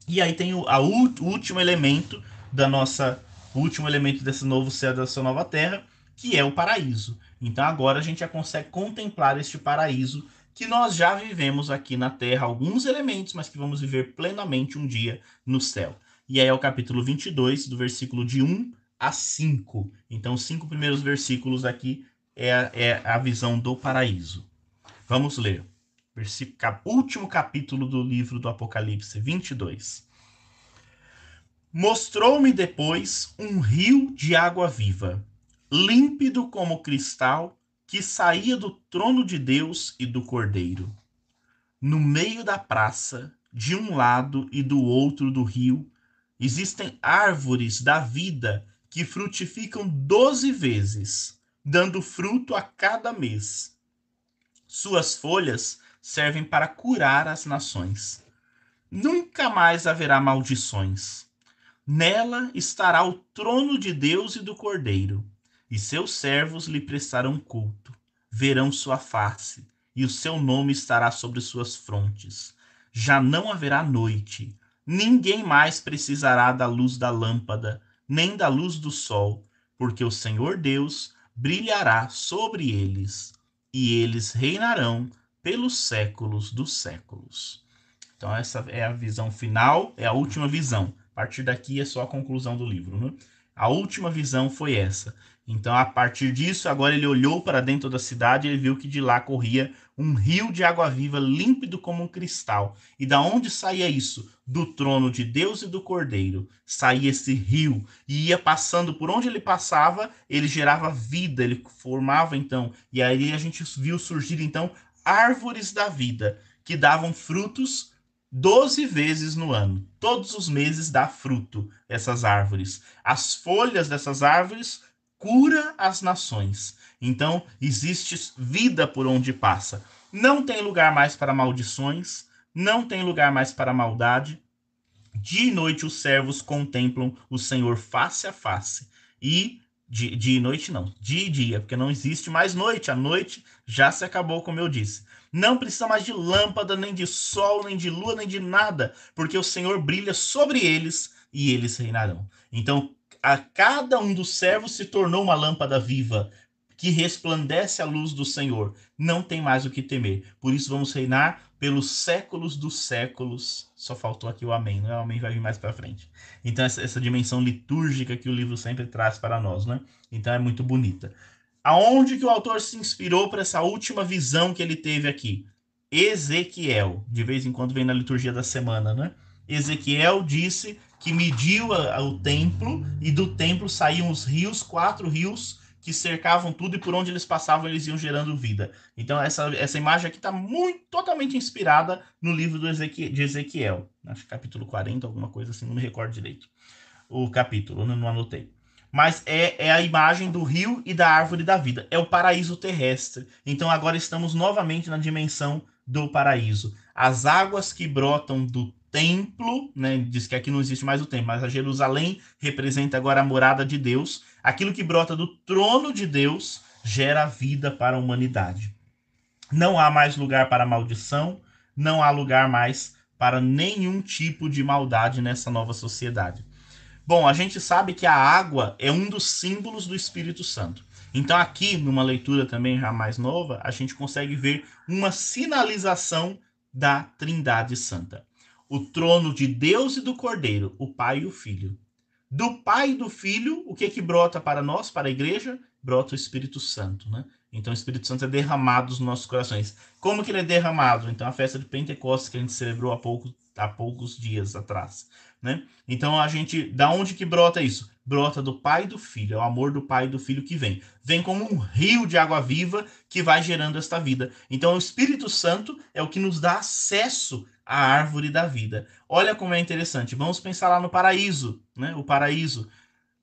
E aí tem o, a, o último elemento da nossa o último elemento desse novo céu, dessa nova terra, que é o paraíso. Então agora a gente já consegue contemplar este paraíso que nós já vivemos aqui na terra, alguns elementos, mas que vamos viver plenamente um dia no céu. E aí é o capítulo 22, do versículo de 1 a 5. Então, os cinco primeiros versículos aqui é, é a visão do paraíso. Vamos ler. Último capítulo do livro do Apocalipse, 22. Mostrou-me depois um rio de água viva, límpido como cristal, que saía do trono de Deus e do Cordeiro. No meio da praça, de um lado e do outro do rio, existem árvores da vida que frutificam doze vezes, dando fruto a cada mês. Suas folhas servem para curar as nações. Nunca mais haverá maldições Nela estará o trono de Deus e do Cordeiro, e seus servos lhe prestarão culto. Verão sua face, e o seu nome estará sobre suas frontes. Já não haverá noite. Ninguém mais precisará da luz da lâmpada, nem da luz do sol, porque o Senhor Deus brilhará sobre eles, e eles reinarão pelos séculos dos séculos. Então, essa é a visão final, é a última visão. Partir daqui é só a conclusão do livro. Né? A última visão foi essa. Então, a partir disso, agora ele olhou para dentro da cidade e viu que de lá corria um rio de água viva, límpido como um cristal. E da onde saía isso? Do trono de Deus e do Cordeiro. Saía esse rio e ia passando por onde ele passava, ele gerava vida, ele formava então. E aí a gente viu surgir então árvores da vida, que davam frutos 12 vezes no ano. Todos os meses dá fruto essas árvores. As folhas dessas árvores cura as nações. Então, existe vida por onde passa. Não tem lugar mais para maldições, não tem lugar mais para maldade. De noite os servos contemplam o Senhor face a face. E de, de noite não, de dia, porque não existe mais noite. A noite já se acabou, como eu disse. Não precisa mais de lâmpada, nem de sol, nem de lua, nem de nada, porque o Senhor brilha sobre eles e eles reinarão. Então, a cada um dos servos se tornou uma lâmpada viva que resplandece a luz do Senhor. Não tem mais o que temer. Por isso vamos reinar pelos séculos dos séculos. Só faltou aqui o amém, não é? O amém vai vir mais para frente. Então essa, essa, dimensão litúrgica que o livro sempre traz para nós, né? Então é muito bonita. Aonde que o autor se inspirou para essa última visão que ele teve aqui? Ezequiel, de vez em quando vem na liturgia da semana, né? Ezequiel disse que mediu a, o templo e do templo saíam os rios, quatro rios que cercavam tudo e por onde eles passavam eles iam gerando vida. Então essa, essa imagem aqui está muito totalmente inspirada no livro Ezequiel, de Ezequiel, acho que capítulo 40, alguma coisa assim, não me recordo direito. O capítulo, não, não anotei. Mas é, é a imagem do rio e da árvore da vida. É o paraíso terrestre. Então agora estamos novamente na dimensão do paraíso. As águas que brotam do templo, né? Diz que aqui não existe mais o templo, mas a Jerusalém representa agora a morada de Deus. Aquilo que brota do trono de Deus gera vida para a humanidade. Não há mais lugar para maldição, não há lugar mais para nenhum tipo de maldade nessa nova sociedade. Bom, a gente sabe que a água é um dos símbolos do Espírito Santo. Então, aqui, numa leitura também já mais nova, a gente consegue ver uma sinalização da Trindade Santa o trono de Deus e do Cordeiro, o Pai e o Filho. Do Pai e do Filho, o que que brota para nós, para a igreja? Brota o Espírito Santo, né? Então o Espírito Santo é derramado nos nossos corações. Como que ele é derramado? Então a festa de Pentecostes que a gente celebrou há, pouco, há poucos dias atrás, né? Então a gente, da onde que brota isso? Brota do Pai e do Filho, é o amor do Pai e do Filho que vem. Vem como um rio de água viva que vai gerando esta vida. Então o Espírito Santo é o que nos dá acesso a árvore da vida. Olha como é interessante. Vamos pensar lá no paraíso, né? O paraíso.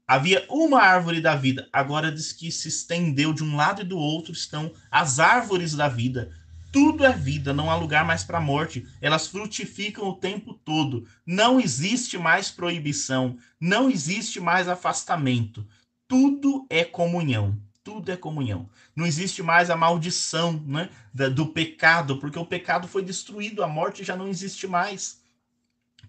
Havia uma árvore da vida, agora diz que se estendeu de um lado e do outro estão as árvores da vida. Tudo é vida, não há lugar mais para a morte. Elas frutificam o tempo todo. Não existe mais proibição, não existe mais afastamento. Tudo é comunhão tudo é comunhão. Não existe mais a maldição né, do pecado, porque o pecado foi destruído, a morte já não existe mais.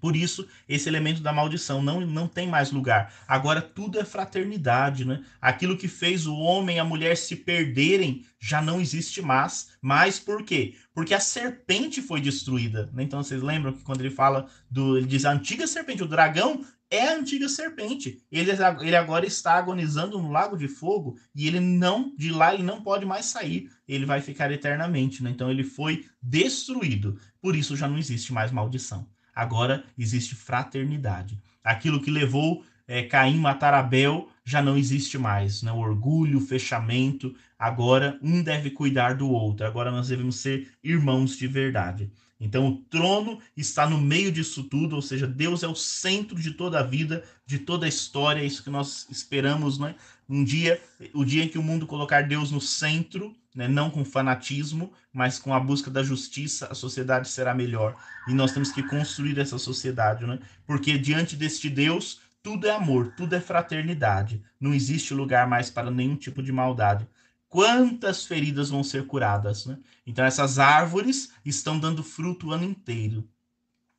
Por isso, esse elemento da maldição não, não tem mais lugar. Agora, tudo é fraternidade, né? Aquilo que fez o homem e a mulher se perderem já não existe mais. Mas por quê? Porque a serpente foi destruída. Né? Então, vocês lembram que quando ele fala do. Ele diz a antiga serpente, o dragão é a antiga serpente. Ele, ele agora está agonizando no lago de fogo e ele não, de lá ele não pode mais sair. Ele vai ficar eternamente. Né? Então ele foi destruído. Por isso já não existe mais maldição. Agora existe fraternidade. Aquilo que levou é, Caim matar Abel já não existe mais. Né? O orgulho, o fechamento. Agora um deve cuidar do outro. Agora nós devemos ser irmãos de verdade. Então, o trono está no meio disso tudo, ou seja, Deus é o centro de toda a vida, de toda a história, é isso que nós esperamos, né? Um dia, o dia em que o mundo colocar Deus no centro, né? não com fanatismo, mas com a busca da justiça, a sociedade será melhor. E nós temos que construir essa sociedade, né? Porque diante deste Deus, tudo é amor, tudo é fraternidade. Não existe lugar mais para nenhum tipo de maldade quantas feridas vão ser curadas. Né? Então, essas árvores estão dando fruto o ano inteiro.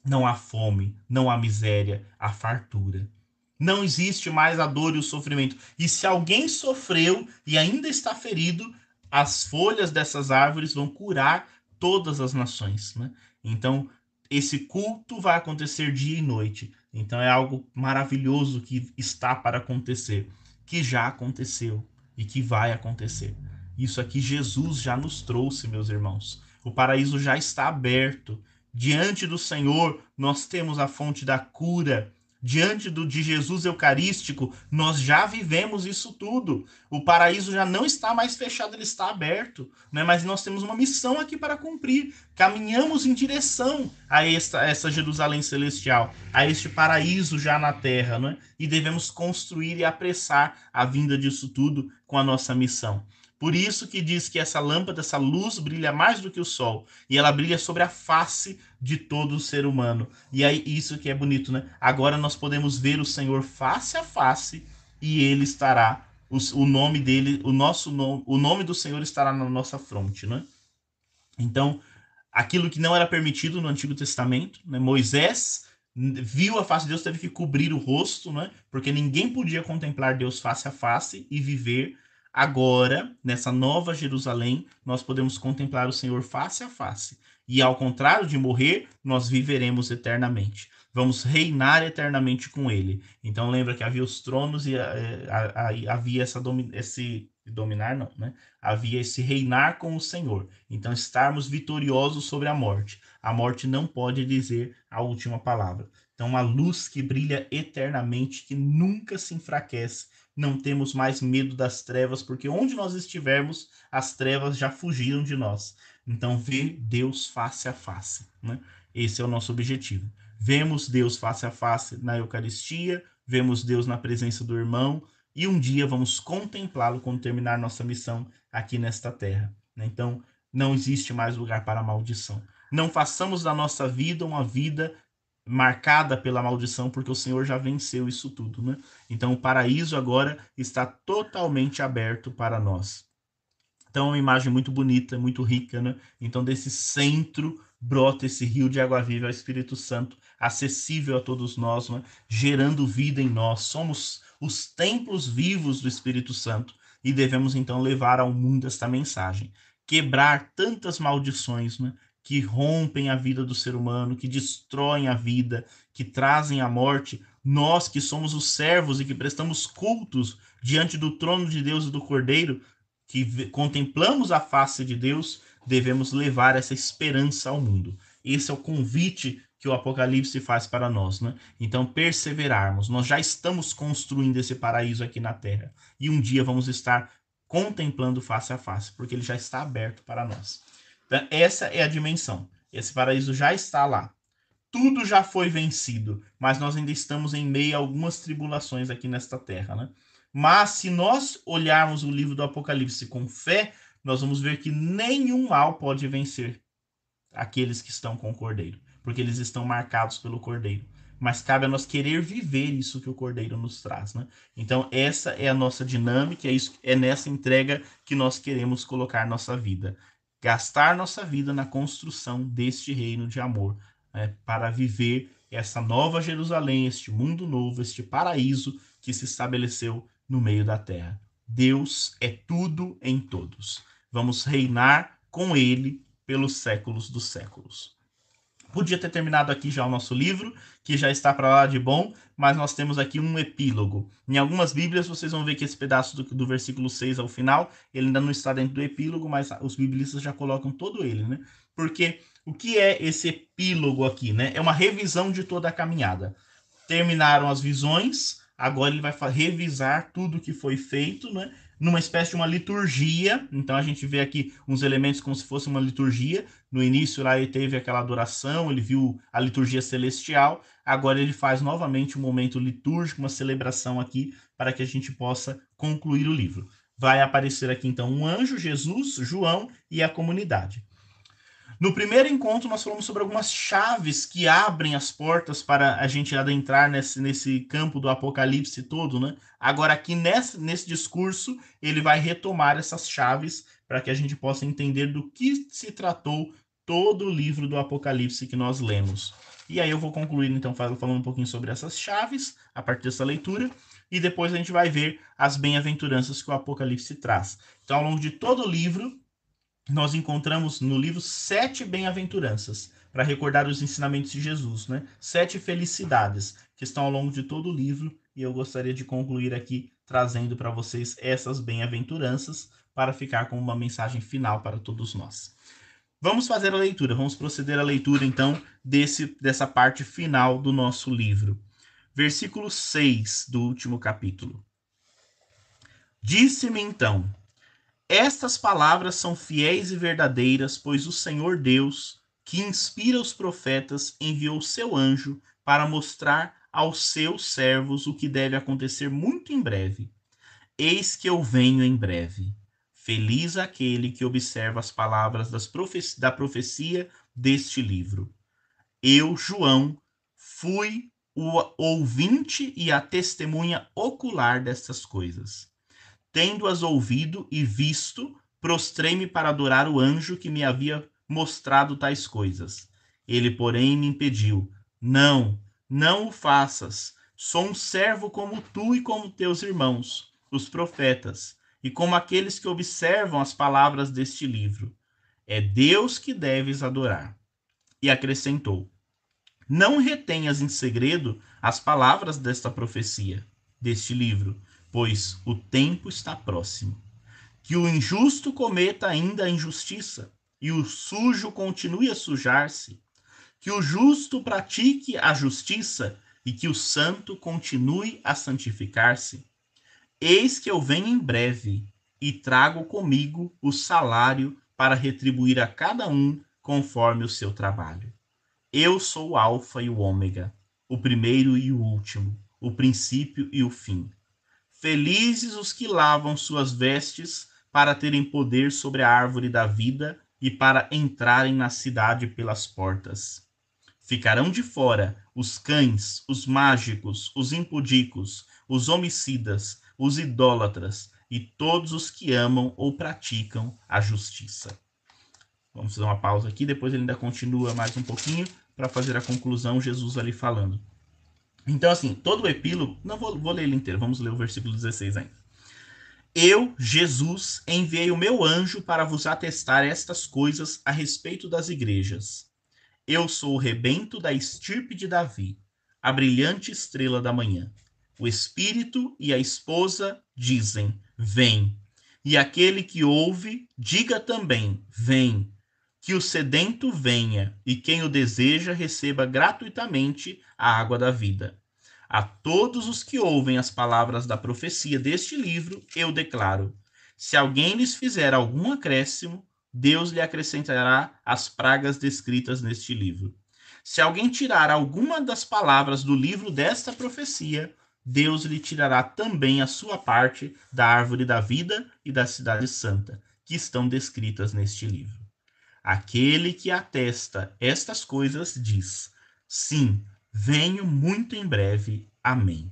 Não há fome, não há miséria, há fartura. Não existe mais a dor e o sofrimento. E se alguém sofreu e ainda está ferido, as folhas dessas árvores vão curar todas as nações. Né? Então, esse culto vai acontecer dia e noite. Então, é algo maravilhoso que está para acontecer, que já aconteceu e que vai acontecer. Isso aqui Jesus já nos trouxe, meus irmãos. O paraíso já está aberto. Diante do Senhor, nós temos a fonte da cura, diante do, de Jesus Eucarístico, nós já vivemos isso tudo. O paraíso já não está mais fechado, ele está aberto. Né? Mas nós temos uma missão aqui para cumprir. Caminhamos em direção a esta, essa Jerusalém celestial, a este paraíso já na terra. Né? E devemos construir e apressar a vinda disso tudo com a nossa missão. Por isso que diz que essa lâmpada, essa luz brilha mais do que o sol, e ela brilha sobre a face de todo ser humano. E aí isso que é bonito, né? Agora nós podemos ver o Senhor face a face e ele estará o, o nome dele, o nosso nome, o nome do Senhor estará na nossa fronte, né? Então, aquilo que não era permitido no Antigo Testamento, né? Moisés viu a face de Deus, teve que cobrir o rosto, né? Porque ninguém podia contemplar Deus face a face e viver Agora, nessa nova Jerusalém, nós podemos contemplar o Senhor face a face. E ao contrário de morrer, nós viveremos eternamente. Vamos reinar eternamente com Ele. Então lembra que havia os tronos e eh, havia essa domi esse dominar não, né? Havia esse reinar com o Senhor. Então estarmos vitoriosos sobre a morte. A morte não pode dizer a última palavra. Então uma luz que brilha eternamente, que nunca se enfraquece, não temos mais medo das trevas, porque onde nós estivermos, as trevas já fugiram de nós. Então, ver Deus face a face. Né? Esse é o nosso objetivo. Vemos Deus face a face na Eucaristia, vemos Deus na presença do irmão, e um dia vamos contemplá-lo quando terminar nossa missão aqui nesta terra. Né? Então, não existe mais lugar para maldição. Não façamos da nossa vida uma vida marcada pela maldição, porque o Senhor já venceu isso tudo, né? Então o paraíso agora está totalmente aberto para nós. Então é uma imagem muito bonita, muito rica, né? Então desse centro brota esse rio de água viva, o Espírito Santo, acessível a todos nós, né? gerando vida em nós. Somos os templos vivos do Espírito Santo e devemos então levar ao mundo esta mensagem, quebrar tantas maldições, né? Que rompem a vida do ser humano, que destroem a vida, que trazem a morte, nós que somos os servos e que prestamos cultos diante do trono de Deus e do Cordeiro, que contemplamos a face de Deus, devemos levar essa esperança ao mundo. Esse é o convite que o Apocalipse faz para nós, né? Então, perseverarmos. Nós já estamos construindo esse paraíso aqui na terra e um dia vamos estar contemplando face a face, porque ele já está aberto para nós. Então, essa é a dimensão. Esse paraíso já está lá. Tudo já foi vencido, mas nós ainda estamos em meio a algumas tribulações aqui nesta terra, né? Mas se nós olharmos o livro do Apocalipse com fé, nós vamos ver que nenhum mal pode vencer aqueles que estão com o Cordeiro, porque eles estão marcados pelo Cordeiro. Mas cabe a nós querer viver isso que o Cordeiro nos traz, né? Então essa é a nossa dinâmica, é isso, é nessa entrega que nós queremos colocar nossa vida gastar nossa vida na construção deste reino de amor, né, para viver essa nova Jerusalém, este mundo novo, este paraíso que se estabeleceu no meio da terra. Deus é tudo em todos. Vamos reinar com Ele pelos séculos dos séculos. Podia ter terminado aqui já o nosso livro, que já está para lá de bom, mas nós temos aqui um epílogo. Em algumas Bíblias vocês vão ver que esse pedaço do, do versículo 6 ao final, ele ainda não está dentro do epílogo, mas os biblistas já colocam todo ele, né? Porque o que é esse epílogo aqui, né? É uma revisão de toda a caminhada. Terminaram as visões, agora ele vai revisar tudo que foi feito, né? Numa espécie de uma liturgia. Então a gente vê aqui uns elementos como se fosse uma liturgia. No início lá ele teve aquela adoração, ele viu a liturgia celestial. Agora ele faz novamente um momento litúrgico, uma celebração aqui para que a gente possa concluir o livro. Vai aparecer aqui então um anjo, Jesus, João e a comunidade. No primeiro encontro, nós falamos sobre algumas chaves que abrem as portas para a gente adentrar nesse, nesse campo do apocalipse todo, né? Agora, aqui nesse, nesse discurso, ele vai retomar essas chaves para que a gente possa entender do que se tratou todo o livro do apocalipse que nós lemos. E aí eu vou concluir, então, falando um pouquinho sobre essas chaves, a partir dessa leitura, e depois a gente vai ver as bem-aventuranças que o apocalipse traz. Então, ao longo de todo o livro, nós encontramos no livro sete bem-aventuranças para recordar os ensinamentos de Jesus, né? Sete felicidades que estão ao longo de todo o livro e eu gostaria de concluir aqui trazendo para vocês essas bem-aventuranças para ficar com uma mensagem final para todos nós. Vamos fazer a leitura, vamos proceder à leitura então desse, dessa parte final do nosso livro. Versículo 6 do último capítulo. Disse-me então: Estas palavras são fiéis e verdadeiras, pois o Senhor Deus, que inspira os profetas, enviou seu anjo para mostrar aos seus servos o que deve acontecer muito em breve. Eis que eu venho em breve. Feliz aquele que observa as palavras profeci da profecia deste livro. Eu, João, fui o ouvinte e a testemunha ocular destas coisas. Tendo-as ouvido e visto, prostrei-me para adorar o anjo que me havia mostrado tais coisas. Ele, porém, me impediu: Não, não o faças. Sou um servo como tu e como teus irmãos, os profetas e como aqueles que observam as palavras deste livro. É Deus que deves adorar. E acrescentou: Não retenhas em segredo as palavras desta profecia, deste livro, pois o tempo está próximo. Que o injusto cometa ainda a injustiça, e o sujo continue a sujar-se. Que o justo pratique a justiça, e que o santo continue a santificar-se Eis que eu venho em breve e trago comigo o salário para retribuir a cada um conforme o seu trabalho. Eu sou o Alfa e o Ômega, o primeiro e o último, o princípio e o fim. Felizes os que lavam suas vestes para terem poder sobre a árvore da vida e para entrarem na cidade pelas portas. Ficarão de fora os cães, os mágicos, os impudicos, os homicidas, os idólatras e todos os que amam ou praticam a justiça. Vamos fazer uma pausa aqui, depois ele ainda continua mais um pouquinho para fazer a conclusão, Jesus ali falando. Então, assim, todo o epílogo, não vou, vou ler ele inteiro, vamos ler o versículo 16 ainda. Eu, Jesus, enviei o meu anjo para vos atestar estas coisas a respeito das igrejas. Eu sou o rebento da estirpe de Davi, a brilhante estrela da manhã. O espírito e a esposa dizem: Vem. E aquele que ouve, diga também: Vem. Que o sedento venha, e quem o deseja receba gratuitamente a água da vida. A todos os que ouvem as palavras da profecia deste livro, eu declaro: se alguém lhes fizer algum acréscimo, Deus lhe acrescentará as pragas descritas neste livro. Se alguém tirar alguma das palavras do livro desta profecia, Deus lhe tirará também a sua parte da árvore da vida e da cidade santa, que estão descritas neste livro. Aquele que atesta estas coisas diz: Sim, venho muito em breve. Amém.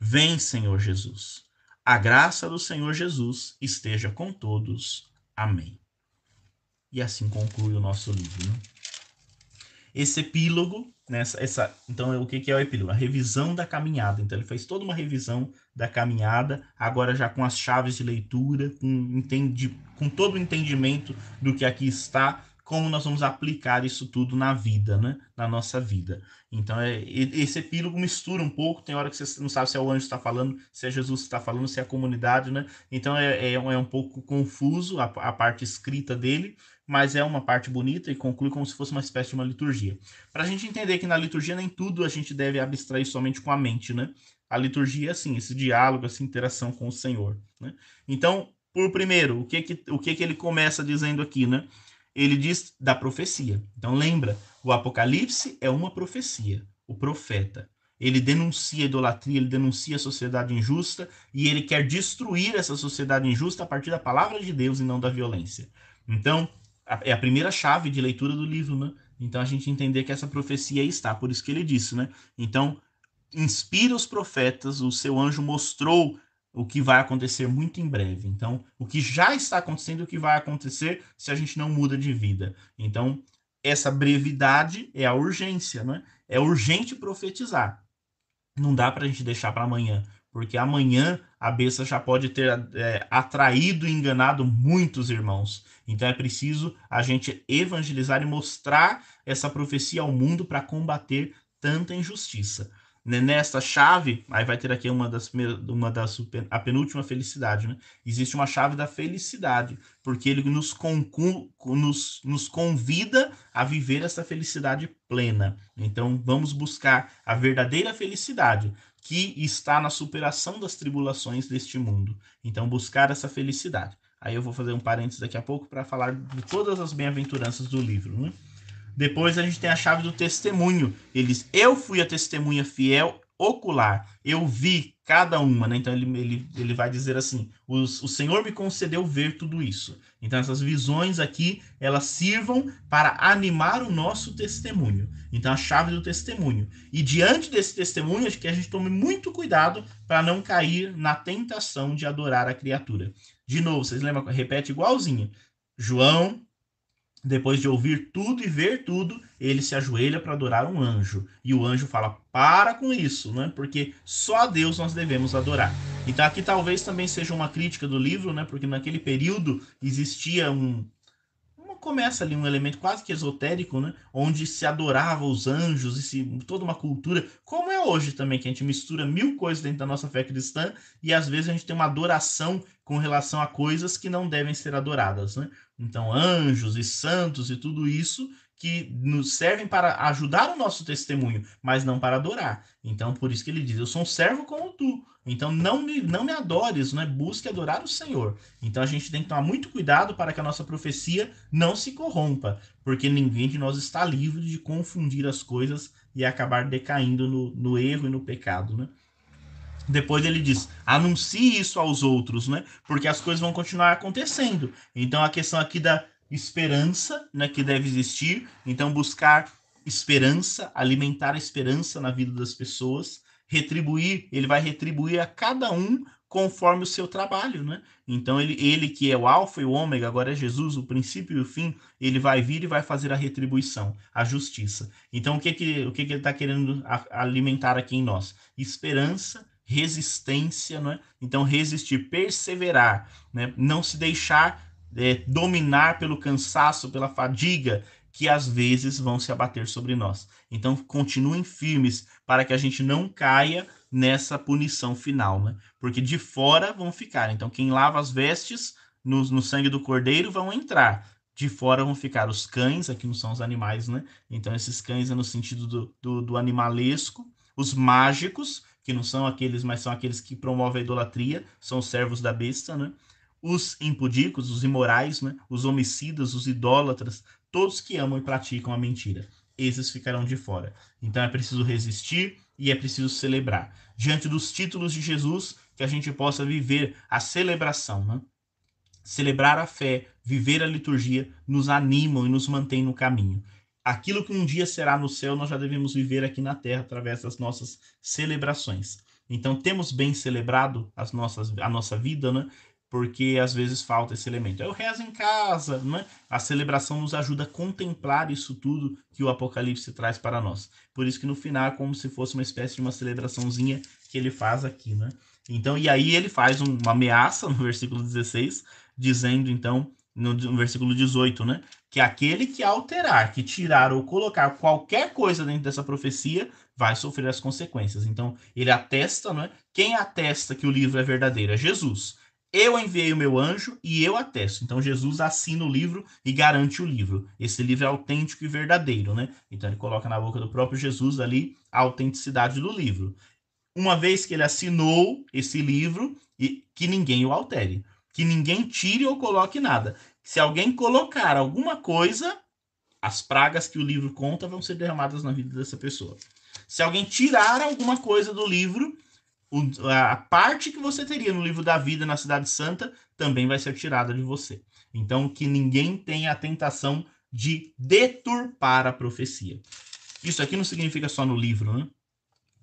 Vem, Senhor Jesus. A graça do Senhor Jesus esteja com todos. Amém. E assim conclui o nosso livro. Né? Esse epílogo nessa essa então o que que é o epílogo? A revisão da caminhada. Então ele fez toda uma revisão da caminhada agora já com as chaves de leitura com entendi, com todo o entendimento do que aqui está como nós vamos aplicar isso tudo na vida né na nossa vida então é, esse epílogo mistura um pouco tem hora que você não sabe se é o anjo está falando se é Jesus está falando se é a comunidade né então é, é, é um pouco confuso a, a parte escrita dele mas é uma parte bonita e conclui como se fosse uma espécie de uma liturgia. Para a gente entender que na liturgia nem tudo a gente deve abstrair somente com a mente, né? A liturgia é assim, esse diálogo, essa interação com o Senhor, né? Então, por primeiro, o que que, o que que ele começa dizendo aqui, né? Ele diz da profecia. Então, lembra, o Apocalipse é uma profecia, o profeta. Ele denuncia a idolatria, ele denuncia a sociedade injusta e ele quer destruir essa sociedade injusta a partir da palavra de Deus e não da violência. Então, é a primeira chave de leitura do livro, né? Então a gente entender que essa profecia aí está, por isso que ele disse, né? Então, inspira os profetas, o seu anjo mostrou o que vai acontecer muito em breve. Então, o que já está acontecendo, o que vai acontecer se a gente não muda de vida. Então, essa brevidade é a urgência, né? É urgente profetizar. Não dá para a gente deixar para amanhã porque amanhã a besta já pode ter é, atraído e enganado muitos irmãos. Então é preciso a gente evangelizar e mostrar essa profecia ao mundo para combater tanta injustiça. Né, nesta chave, aí vai ter aqui uma das, uma das a penúltima felicidade, né? Existe uma chave da felicidade, porque ele nos, conclu, nos, nos convida a viver essa felicidade plena. Então, vamos buscar a verdadeira felicidade, que está na superação das tribulações deste mundo. Então, buscar essa felicidade. Aí eu vou fazer um parênteses daqui a pouco para falar de todas as bem-aventuranças do livro, né? Depois a gente tem a chave do testemunho. Eles, eu fui a testemunha fiel ocular. Eu vi cada uma, né? Então ele, ele, ele vai dizer assim: os, o Senhor me concedeu ver tudo isso. Então essas visões aqui, elas sirvam para animar o nosso testemunho. Então a chave do testemunho. E diante desse testemunho, acho que a gente tome muito cuidado para não cair na tentação de adorar a criatura. De novo, vocês lembram? Repete igualzinho. João depois de ouvir tudo e ver tudo, ele se ajoelha para adorar um anjo. E o anjo fala: para com isso, né? porque só a Deus nós devemos adorar. Então, aqui talvez também seja uma crítica do livro, né? porque naquele período existia um. Começa ali um elemento quase que esotérico, né? Onde se adorava os anjos e se, toda uma cultura, como é hoje também, que a gente mistura mil coisas dentro da nossa fé cristã e às vezes a gente tem uma adoração com relação a coisas que não devem ser adoradas, né? Então, anjos e santos e tudo isso que nos servem para ajudar o nosso testemunho, mas não para adorar. Então, por isso que ele diz: Eu sou um servo como tu. Então, não me, não me adores, né? busque adorar o Senhor. Então, a gente tem que tomar muito cuidado para que a nossa profecia não se corrompa, porque ninguém de nós está livre de confundir as coisas e acabar decaindo no, no erro e no pecado. Né? Depois ele diz: anuncie isso aos outros, né? Porque as coisas vão continuar acontecendo. Então a questão aqui da esperança, né, que deve existir. Então buscar esperança, alimentar a esperança na vida das pessoas, retribuir, ele vai retribuir a cada um conforme o seu trabalho, né? Então ele, ele que é o alfa e o ômega, agora é Jesus, o princípio e o fim, ele vai vir e vai fazer a retribuição, a justiça. Então o que que o que, que ele está querendo alimentar aqui em nós? Esperança, resistência, não é? Então, resistir, perseverar, né? não se deixar é, dominar pelo cansaço, pela fadiga, que às vezes vão se abater sobre nós. Então, continuem firmes para que a gente não caia nessa punição final, né? Porque de fora vão ficar. Então, quem lava as vestes no, no sangue do cordeiro vão entrar. De fora vão ficar os cães, aqui não são os animais, né? Então, esses cães é no sentido do, do, do animalesco, os mágicos, que não são aqueles, mas são aqueles que promovem a idolatria, são os servos da besta, né? Os impudicos, os imorais, né? Os homicidas, os idólatras, todos que amam e praticam a mentira. Esses ficarão de fora. Então é preciso resistir e é preciso celebrar. Diante dos títulos de Jesus, que a gente possa viver a celebração, né? Celebrar a fé, viver a liturgia, nos animam e nos mantém no caminho aquilo que um dia será no céu, nós já devemos viver aqui na terra através das nossas celebrações. Então, temos bem celebrado as nossas, a nossa vida, né? Porque às vezes falta esse elemento. Eu rezo em casa, né? A celebração nos ajuda a contemplar isso tudo que o Apocalipse traz para nós. Por isso que no final é como se fosse uma espécie de uma celebraçãozinha que ele faz aqui, né? Então, e aí ele faz uma ameaça no versículo 16, dizendo então no, no versículo 18, né? Que aquele que alterar, que tirar ou colocar qualquer coisa dentro dessa profecia vai sofrer as consequências. Então, ele atesta, não é? Quem atesta que o livro é verdadeiro? É Jesus. Eu enviei o meu anjo e eu atesto. Então, Jesus assina o livro e garante o livro. Esse livro é autêntico e verdadeiro, né? Então, ele coloca na boca do próprio Jesus ali a autenticidade do livro. Uma vez que ele assinou esse livro, e que ninguém o altere que ninguém tire ou coloque nada. Se alguém colocar alguma coisa, as pragas que o livro conta vão ser derramadas na vida dessa pessoa. Se alguém tirar alguma coisa do livro, a parte que você teria no livro da vida na Cidade Santa também vai ser tirada de você. Então, que ninguém tenha a tentação de deturpar a profecia. Isso aqui não significa só no livro, né?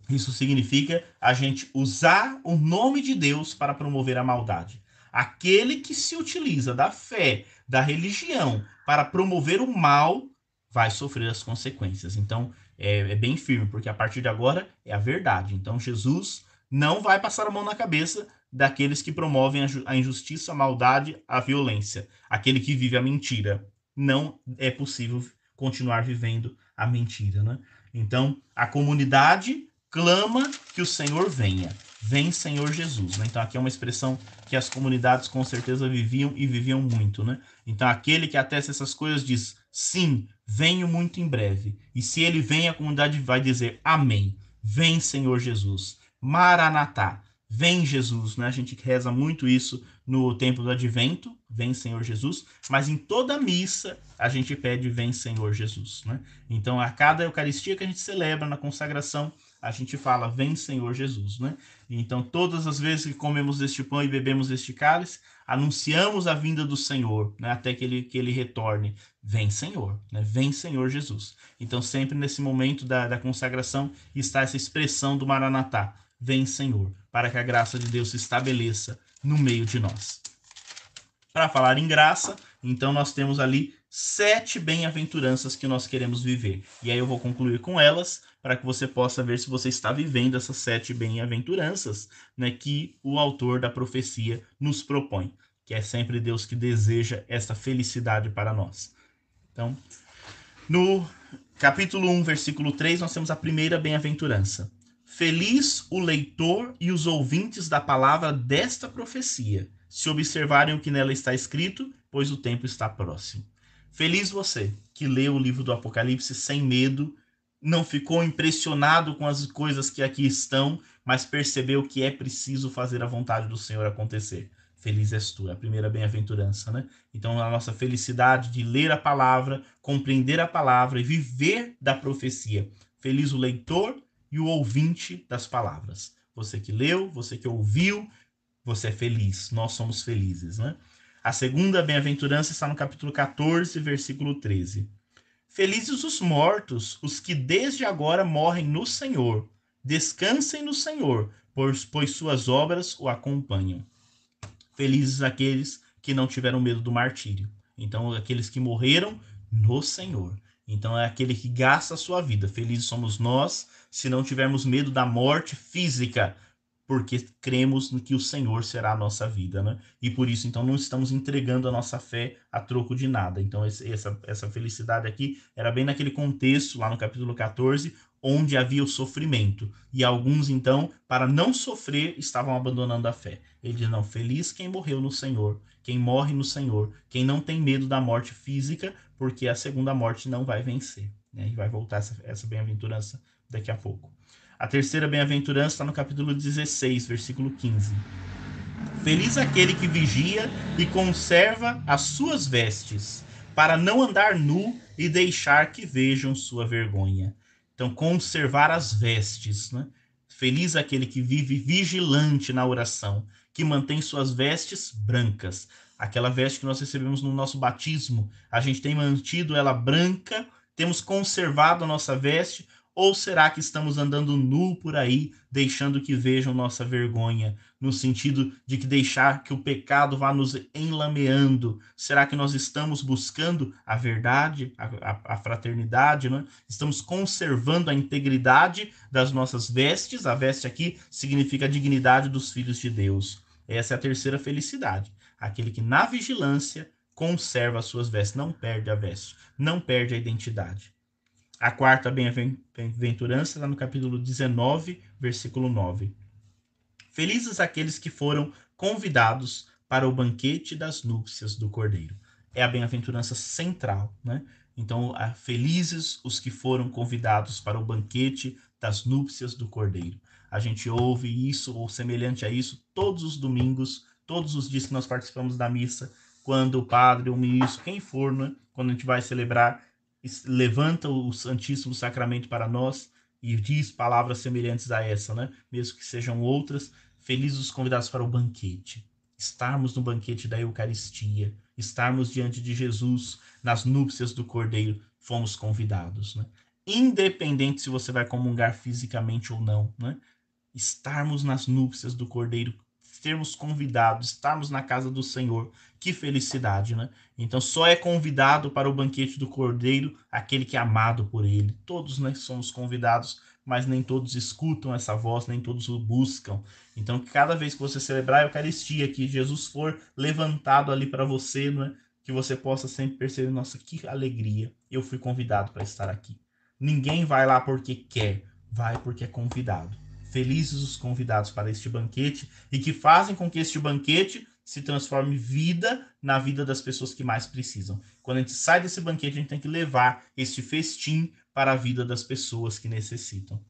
Isso significa a gente usar o nome de Deus para promover a maldade. Aquele que se utiliza da fé, da religião, para promover o mal, vai sofrer as consequências. Então, é, é, bem firme, porque a partir de agora é a verdade. Então, Jesus não vai passar a mão na cabeça daqueles que promovem a injustiça, a maldade, a violência. Aquele que vive a mentira. Não é possível continuar vivendo a mentira, né? Então, a comunidade clama que o Senhor venha. Vem, Senhor Jesus. Né? Então, aqui é uma expressão que as comunidades com certeza viviam e viviam muito. Né? Então, aquele que atesta essas coisas diz: Sim, venho muito em breve. E se ele vem, a comunidade vai dizer: Amém. Vem, Senhor Jesus. Maranatá. Vem Jesus, né? A gente reza muito isso no tempo do advento, vem Senhor Jesus, mas em toda missa a gente pede vem Senhor Jesus, né? Então a cada eucaristia que a gente celebra na consagração, a gente fala vem Senhor Jesus, né? Então todas as vezes que comemos este pão e bebemos este cálice, anunciamos a vinda do Senhor, né? Até que ele que ele retorne, vem Senhor, né? Vem Senhor Jesus. Então sempre nesse momento da, da consagração está essa expressão do Maranatá, vem Senhor, para que a graça de Deus se estabeleça no meio de nós. Para falar em graça, então nós temos ali sete bem-aventuranças que nós queremos viver. E aí eu vou concluir com elas para que você possa ver se você está vivendo essas sete bem-aventuranças, né, que o autor da profecia nos propõe, que é sempre Deus que deseja essa felicidade para nós. Então, no capítulo 1, versículo 3, nós temos a primeira bem-aventurança. Feliz o leitor e os ouvintes da palavra desta profecia, se observarem o que nela está escrito, pois o tempo está próximo. Feliz você que leu o livro do Apocalipse sem medo, não ficou impressionado com as coisas que aqui estão, mas percebeu que é preciso fazer a vontade do Senhor acontecer. Feliz és tu, é a primeira bem-aventurança, né? Então, a nossa felicidade de ler a palavra, compreender a palavra e viver da profecia. Feliz o leitor e o ouvinte das palavras. Você que leu, você que ouviu, você é feliz. Nós somos felizes, né? A segunda bem-aventurança está no capítulo 14, versículo 13. Felizes os mortos, os que desde agora morrem no Senhor. Descansem no Senhor, pois, pois suas obras o acompanham. Felizes aqueles que não tiveram medo do martírio. Então, aqueles que morreram no Senhor. Então é aquele que gasta a sua vida. Felizes somos nós se não tivermos medo da morte física, porque cremos que o Senhor será a nossa vida, né? E por isso, então, não estamos entregando a nossa fé a troco de nada. Então, esse, essa, essa felicidade aqui era bem naquele contexto, lá no capítulo 14, onde havia o sofrimento. E alguns, então, para não sofrer, estavam abandonando a fé. Ele diz: não, feliz quem morreu no Senhor, quem morre no Senhor, quem não tem medo da morte física, porque a segunda morte não vai vencer. Né? E vai voltar essa, essa bem-aventurança daqui a pouco. A terceira bem-aventurança está no capítulo 16, versículo 15. Feliz aquele que vigia e conserva as suas vestes, para não andar nu e deixar que vejam sua vergonha. Então, conservar as vestes, né? Feliz aquele que vive vigilante na oração, que mantém suas vestes brancas. Aquela veste que nós recebemos no nosso batismo, a gente tem mantido ela branca, temos conservado a nossa veste ou será que estamos andando nu por aí, deixando que vejam nossa vergonha, no sentido de que deixar que o pecado vá nos enlameando? Será que nós estamos buscando a verdade, a, a, a fraternidade, né? Estamos conservando a integridade das nossas vestes? A veste aqui significa a dignidade dos filhos de Deus. Essa é a terceira felicidade. Aquele que na vigilância conserva as suas vestes, não perde a veste, não perde a identidade. A quarta bem-aventurança está no capítulo 19, versículo 9. Felizes aqueles que foram convidados para o banquete das núpcias do Cordeiro. É a bem-aventurança central, né? Então, felizes os que foram convidados para o banquete das núpcias do Cordeiro. A gente ouve isso ou semelhante a isso todos os domingos, todos os dias que nós participamos da missa, quando o padre, o ministro, quem for, né? quando a gente vai celebrar levanta o Santíssimo Sacramento para nós e diz palavras semelhantes a essa, né? Mesmo que sejam outras, felizes os convidados para o banquete. Estarmos no banquete da Eucaristia, estarmos diante de Jesus nas núpcias do Cordeiro, fomos convidados, né? Independente se você vai comungar fisicamente ou não, né? Estarmos nas núpcias do Cordeiro sermos convidados, estarmos na casa do Senhor. Que felicidade, né? Então só é convidado para o banquete do Cordeiro aquele que é amado por ele. Todos nós somos convidados, mas nem todos escutam essa voz, nem todos o buscam. Então, cada vez que você celebrar a Eucaristia, que Jesus for levantado ali para você, né? que você possa sempre perceber, nossa, que alegria, eu fui convidado para estar aqui. Ninguém vai lá porque quer, vai porque é convidado. Felizes os convidados para este banquete e que fazem com que este banquete se transforme vida na vida das pessoas que mais precisam. Quando a gente sai desse banquete, a gente tem que levar este festim para a vida das pessoas que necessitam.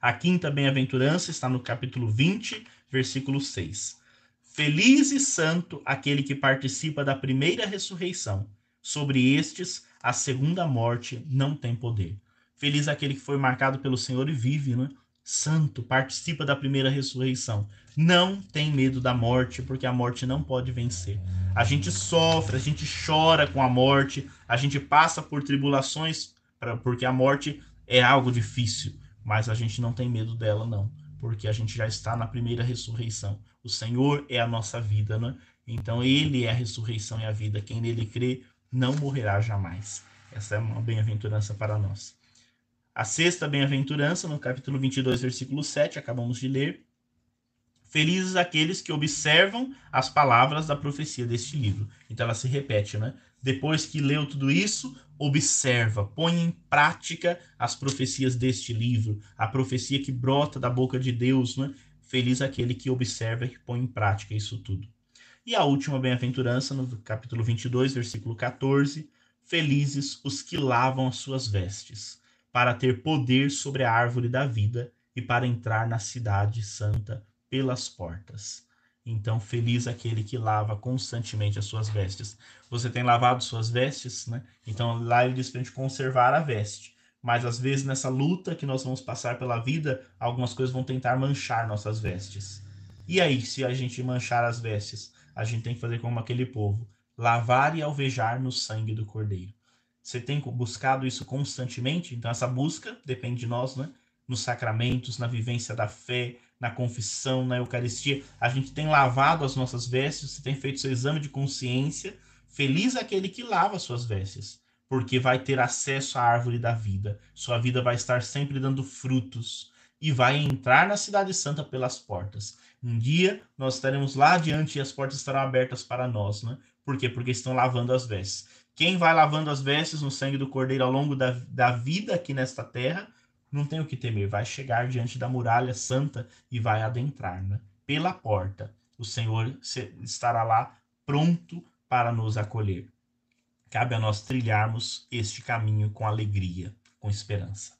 A quinta bem-aventurança está no capítulo 20, versículo 6. Feliz e santo aquele que participa da primeira ressurreição. Sobre estes, a segunda morte não tem poder. Feliz aquele que foi marcado pelo Senhor e vive, né? Santo, participa da primeira ressurreição. Não tem medo da morte, porque a morte não pode vencer. A gente sofre, a gente chora com a morte, a gente passa por tribulações, porque a morte é algo difícil mas a gente não tem medo dela, não, porque a gente já está na primeira ressurreição. O Senhor é a nossa vida, né? Então, Ele é a ressurreição e a vida. Quem nele crê não morrerá jamais. Essa é uma bem-aventurança para nós. A sexta bem-aventurança, no capítulo 22, versículo 7, acabamos de ler. Felizes aqueles que observam as palavras da profecia deste livro. Então ela se repete, né? Depois que leu tudo isso, observa, põe em prática as profecias deste livro, a profecia que brota da boca de Deus, né? Feliz aquele que observa e põe em prática isso tudo. E a última bem-aventurança, no capítulo 22, versículo 14: Felizes os que lavam as suas vestes, para ter poder sobre a árvore da vida e para entrar na cidade santa pelas portas. Então, feliz aquele que lava constantemente as suas vestes. Você tem lavado suas vestes, né? Então, lá ele diz para a gente conservar a veste. Mas, às vezes, nessa luta que nós vamos passar pela vida, algumas coisas vão tentar manchar nossas vestes. E aí, se a gente manchar as vestes, a gente tem que fazer como aquele povo: lavar e alvejar no sangue do cordeiro. Você tem buscado isso constantemente? Então, essa busca depende de nós, né? Nos sacramentos, na vivência da fé, na confissão, na Eucaristia, a gente tem lavado as nossas vestes, você tem feito seu exame de consciência. Feliz aquele que lava suas vestes, porque vai ter acesso à árvore da vida. Sua vida vai estar sempre dando frutos e vai entrar na Cidade Santa pelas portas. Um dia nós estaremos lá adiante e as portas estarão abertas para nós, né? Por quê? Porque estão lavando as vestes. Quem vai lavando as vestes no sangue do Cordeiro ao longo da, da vida aqui nesta terra não tem o que temer, vai chegar diante da muralha santa e vai adentrar, né? Pela porta, o Senhor estará lá pronto para nos acolher. Cabe a nós trilharmos este caminho com alegria, com esperança.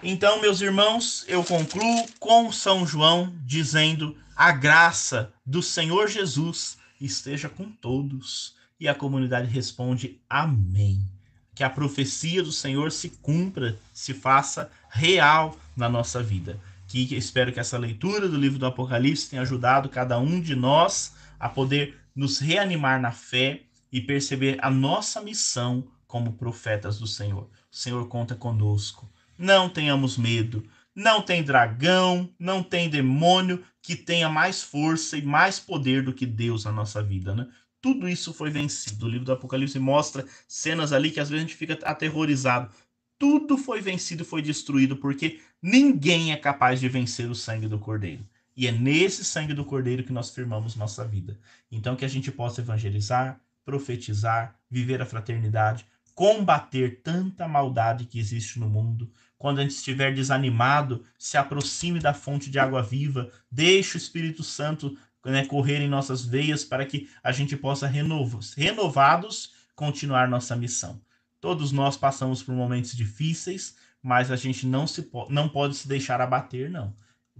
Então, meus irmãos, eu concluo com São João dizendo: a graça do Senhor Jesus esteja com todos. E a comunidade responde: Amém que a profecia do Senhor se cumpra, se faça real na nossa vida. Que espero que essa leitura do livro do Apocalipse tenha ajudado cada um de nós a poder nos reanimar na fé e perceber a nossa missão como profetas do Senhor. O Senhor conta conosco. Não tenhamos medo. Não tem dragão, não tem demônio que tenha mais força e mais poder do que Deus na nossa vida, né? Tudo isso foi vencido. O livro do Apocalipse mostra cenas ali que às vezes a gente fica aterrorizado. Tudo foi vencido, foi destruído, porque ninguém é capaz de vencer o sangue do Cordeiro. E é nesse sangue do Cordeiro que nós firmamos nossa vida. Então, que a gente possa evangelizar, profetizar, viver a fraternidade, combater tanta maldade que existe no mundo. Quando a gente estiver desanimado, se aproxime da fonte de água viva, deixe o Espírito Santo né, correr em nossas veias para que a gente possa, renovos, renovados, continuar nossa missão. Todos nós passamos por momentos difíceis, mas a gente não, se, não pode se deixar abater, não.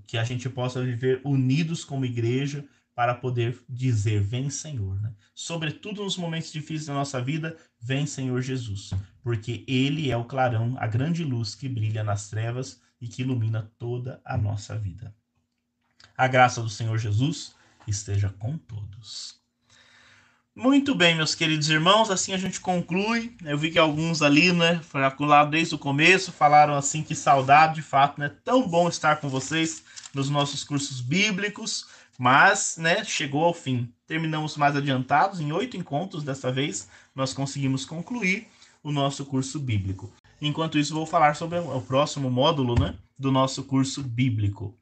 Que a gente possa viver unidos como igreja para poder dizer: Vem, Senhor. Né? Sobretudo nos momentos difíceis da nossa vida, vem, Senhor Jesus, porque Ele é o clarão, a grande luz que brilha nas trevas e que ilumina toda a nossa vida. A graça do Senhor Jesus esteja com todos. Muito bem, meus queridos irmãos, assim a gente conclui. Eu vi que alguns ali, né, lá desde o começo, falaram assim que saudade, de fato, né? Tão bom estar com vocês nos nossos cursos bíblicos, mas, né, chegou ao fim. Terminamos mais adiantados, em oito encontros dessa vez, nós conseguimos concluir o nosso curso bíblico. Enquanto isso, vou falar sobre o próximo módulo, né, do nosso curso bíblico.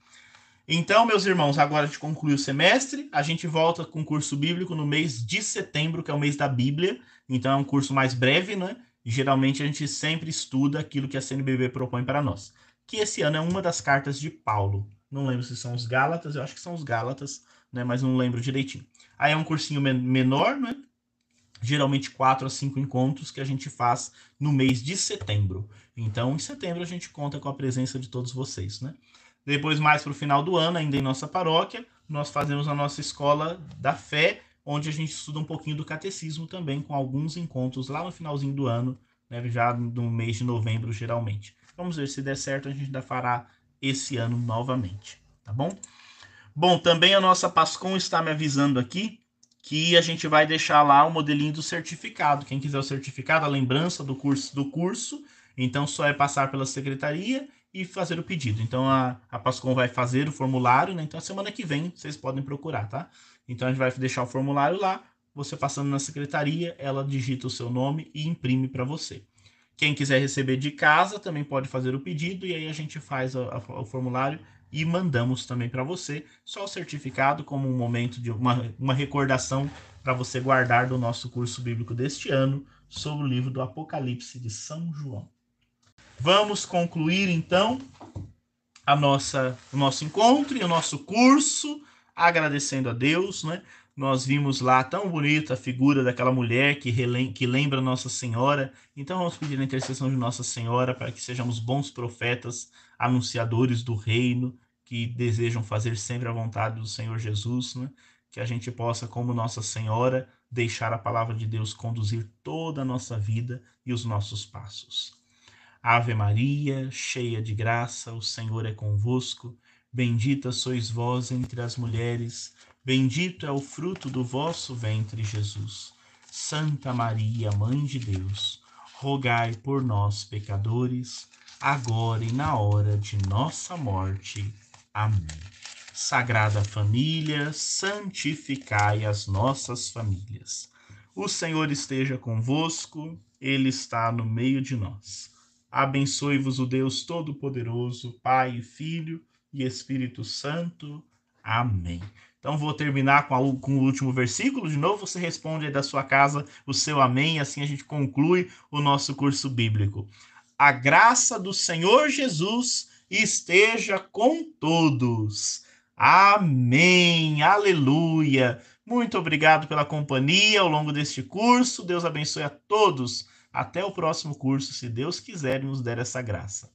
Então, meus irmãos, agora a gente conclui o semestre, a gente volta com o curso bíblico no mês de setembro, que é o mês da Bíblia. Então é um curso mais breve, né? E geralmente a gente sempre estuda aquilo que a CNBB propõe para nós. que esse ano é uma das cartas de Paulo. Não lembro se são os Gálatas, eu acho que são os Gálatas, né? Mas não lembro direitinho. Aí é um cursinho menor, né? Geralmente quatro a cinco encontros que a gente faz no mês de setembro. Então, em setembro a gente conta com a presença de todos vocês, né? Depois, mais para o final do ano, ainda em nossa paróquia, nós fazemos a nossa escola da fé, onde a gente estuda um pouquinho do catecismo também, com alguns encontros lá no finalzinho do ano, né, já no mês de novembro, geralmente. Vamos ver se der certo, a gente ainda fará esse ano novamente, tá bom? Bom, também a nossa Pascom está me avisando aqui que a gente vai deixar lá o modelinho do certificado. Quem quiser o certificado, a lembrança do curso, do curso, então só é passar pela secretaria e fazer o pedido. Então a, a Pascom vai fazer o formulário, né? Então semana que vem vocês podem procurar, tá? Então a gente vai deixar o formulário lá, você passando na secretaria, ela digita o seu nome e imprime para você. Quem quiser receber de casa também pode fazer o pedido e aí a gente faz a, a, o formulário e mandamos também para você só o certificado como um momento de uma, uma recordação para você guardar do nosso curso bíblico deste ano sobre o livro do Apocalipse de São João. Vamos concluir então a nossa, o nosso encontro e o nosso curso, agradecendo a Deus, né? Nós vimos lá tão bonita a figura daquela mulher que, relem que lembra Nossa Senhora. Então vamos pedir a intercessão de Nossa Senhora para que sejamos bons profetas, anunciadores do reino, que desejam fazer sempre a vontade do Senhor Jesus, né? Que a gente possa, como Nossa Senhora, deixar a palavra de Deus conduzir toda a nossa vida e os nossos passos. Ave Maria, cheia de graça, o Senhor é convosco. Bendita sois vós entre as mulheres, bendito é o fruto do vosso ventre, Jesus. Santa Maria, Mãe de Deus, rogai por nós, pecadores, agora e na hora de nossa morte. Amém. Sagrada Família, santificai as nossas famílias. O Senhor esteja convosco, Ele está no meio de nós. Abençoe-vos o Deus Todo-Poderoso, Pai, Filho e Espírito Santo. Amém. Então vou terminar com, a, com, o último versículo. De novo, você responde aí da sua casa o seu amém. Assim a gente conclui o nosso curso bíblico. A graça do Senhor Jesus esteja com todos. Amém. Aleluia. Muito obrigado pela companhia ao longo deste curso. Deus abençoe a todos até o próximo curso, se Deus quiser e nos der essa graça.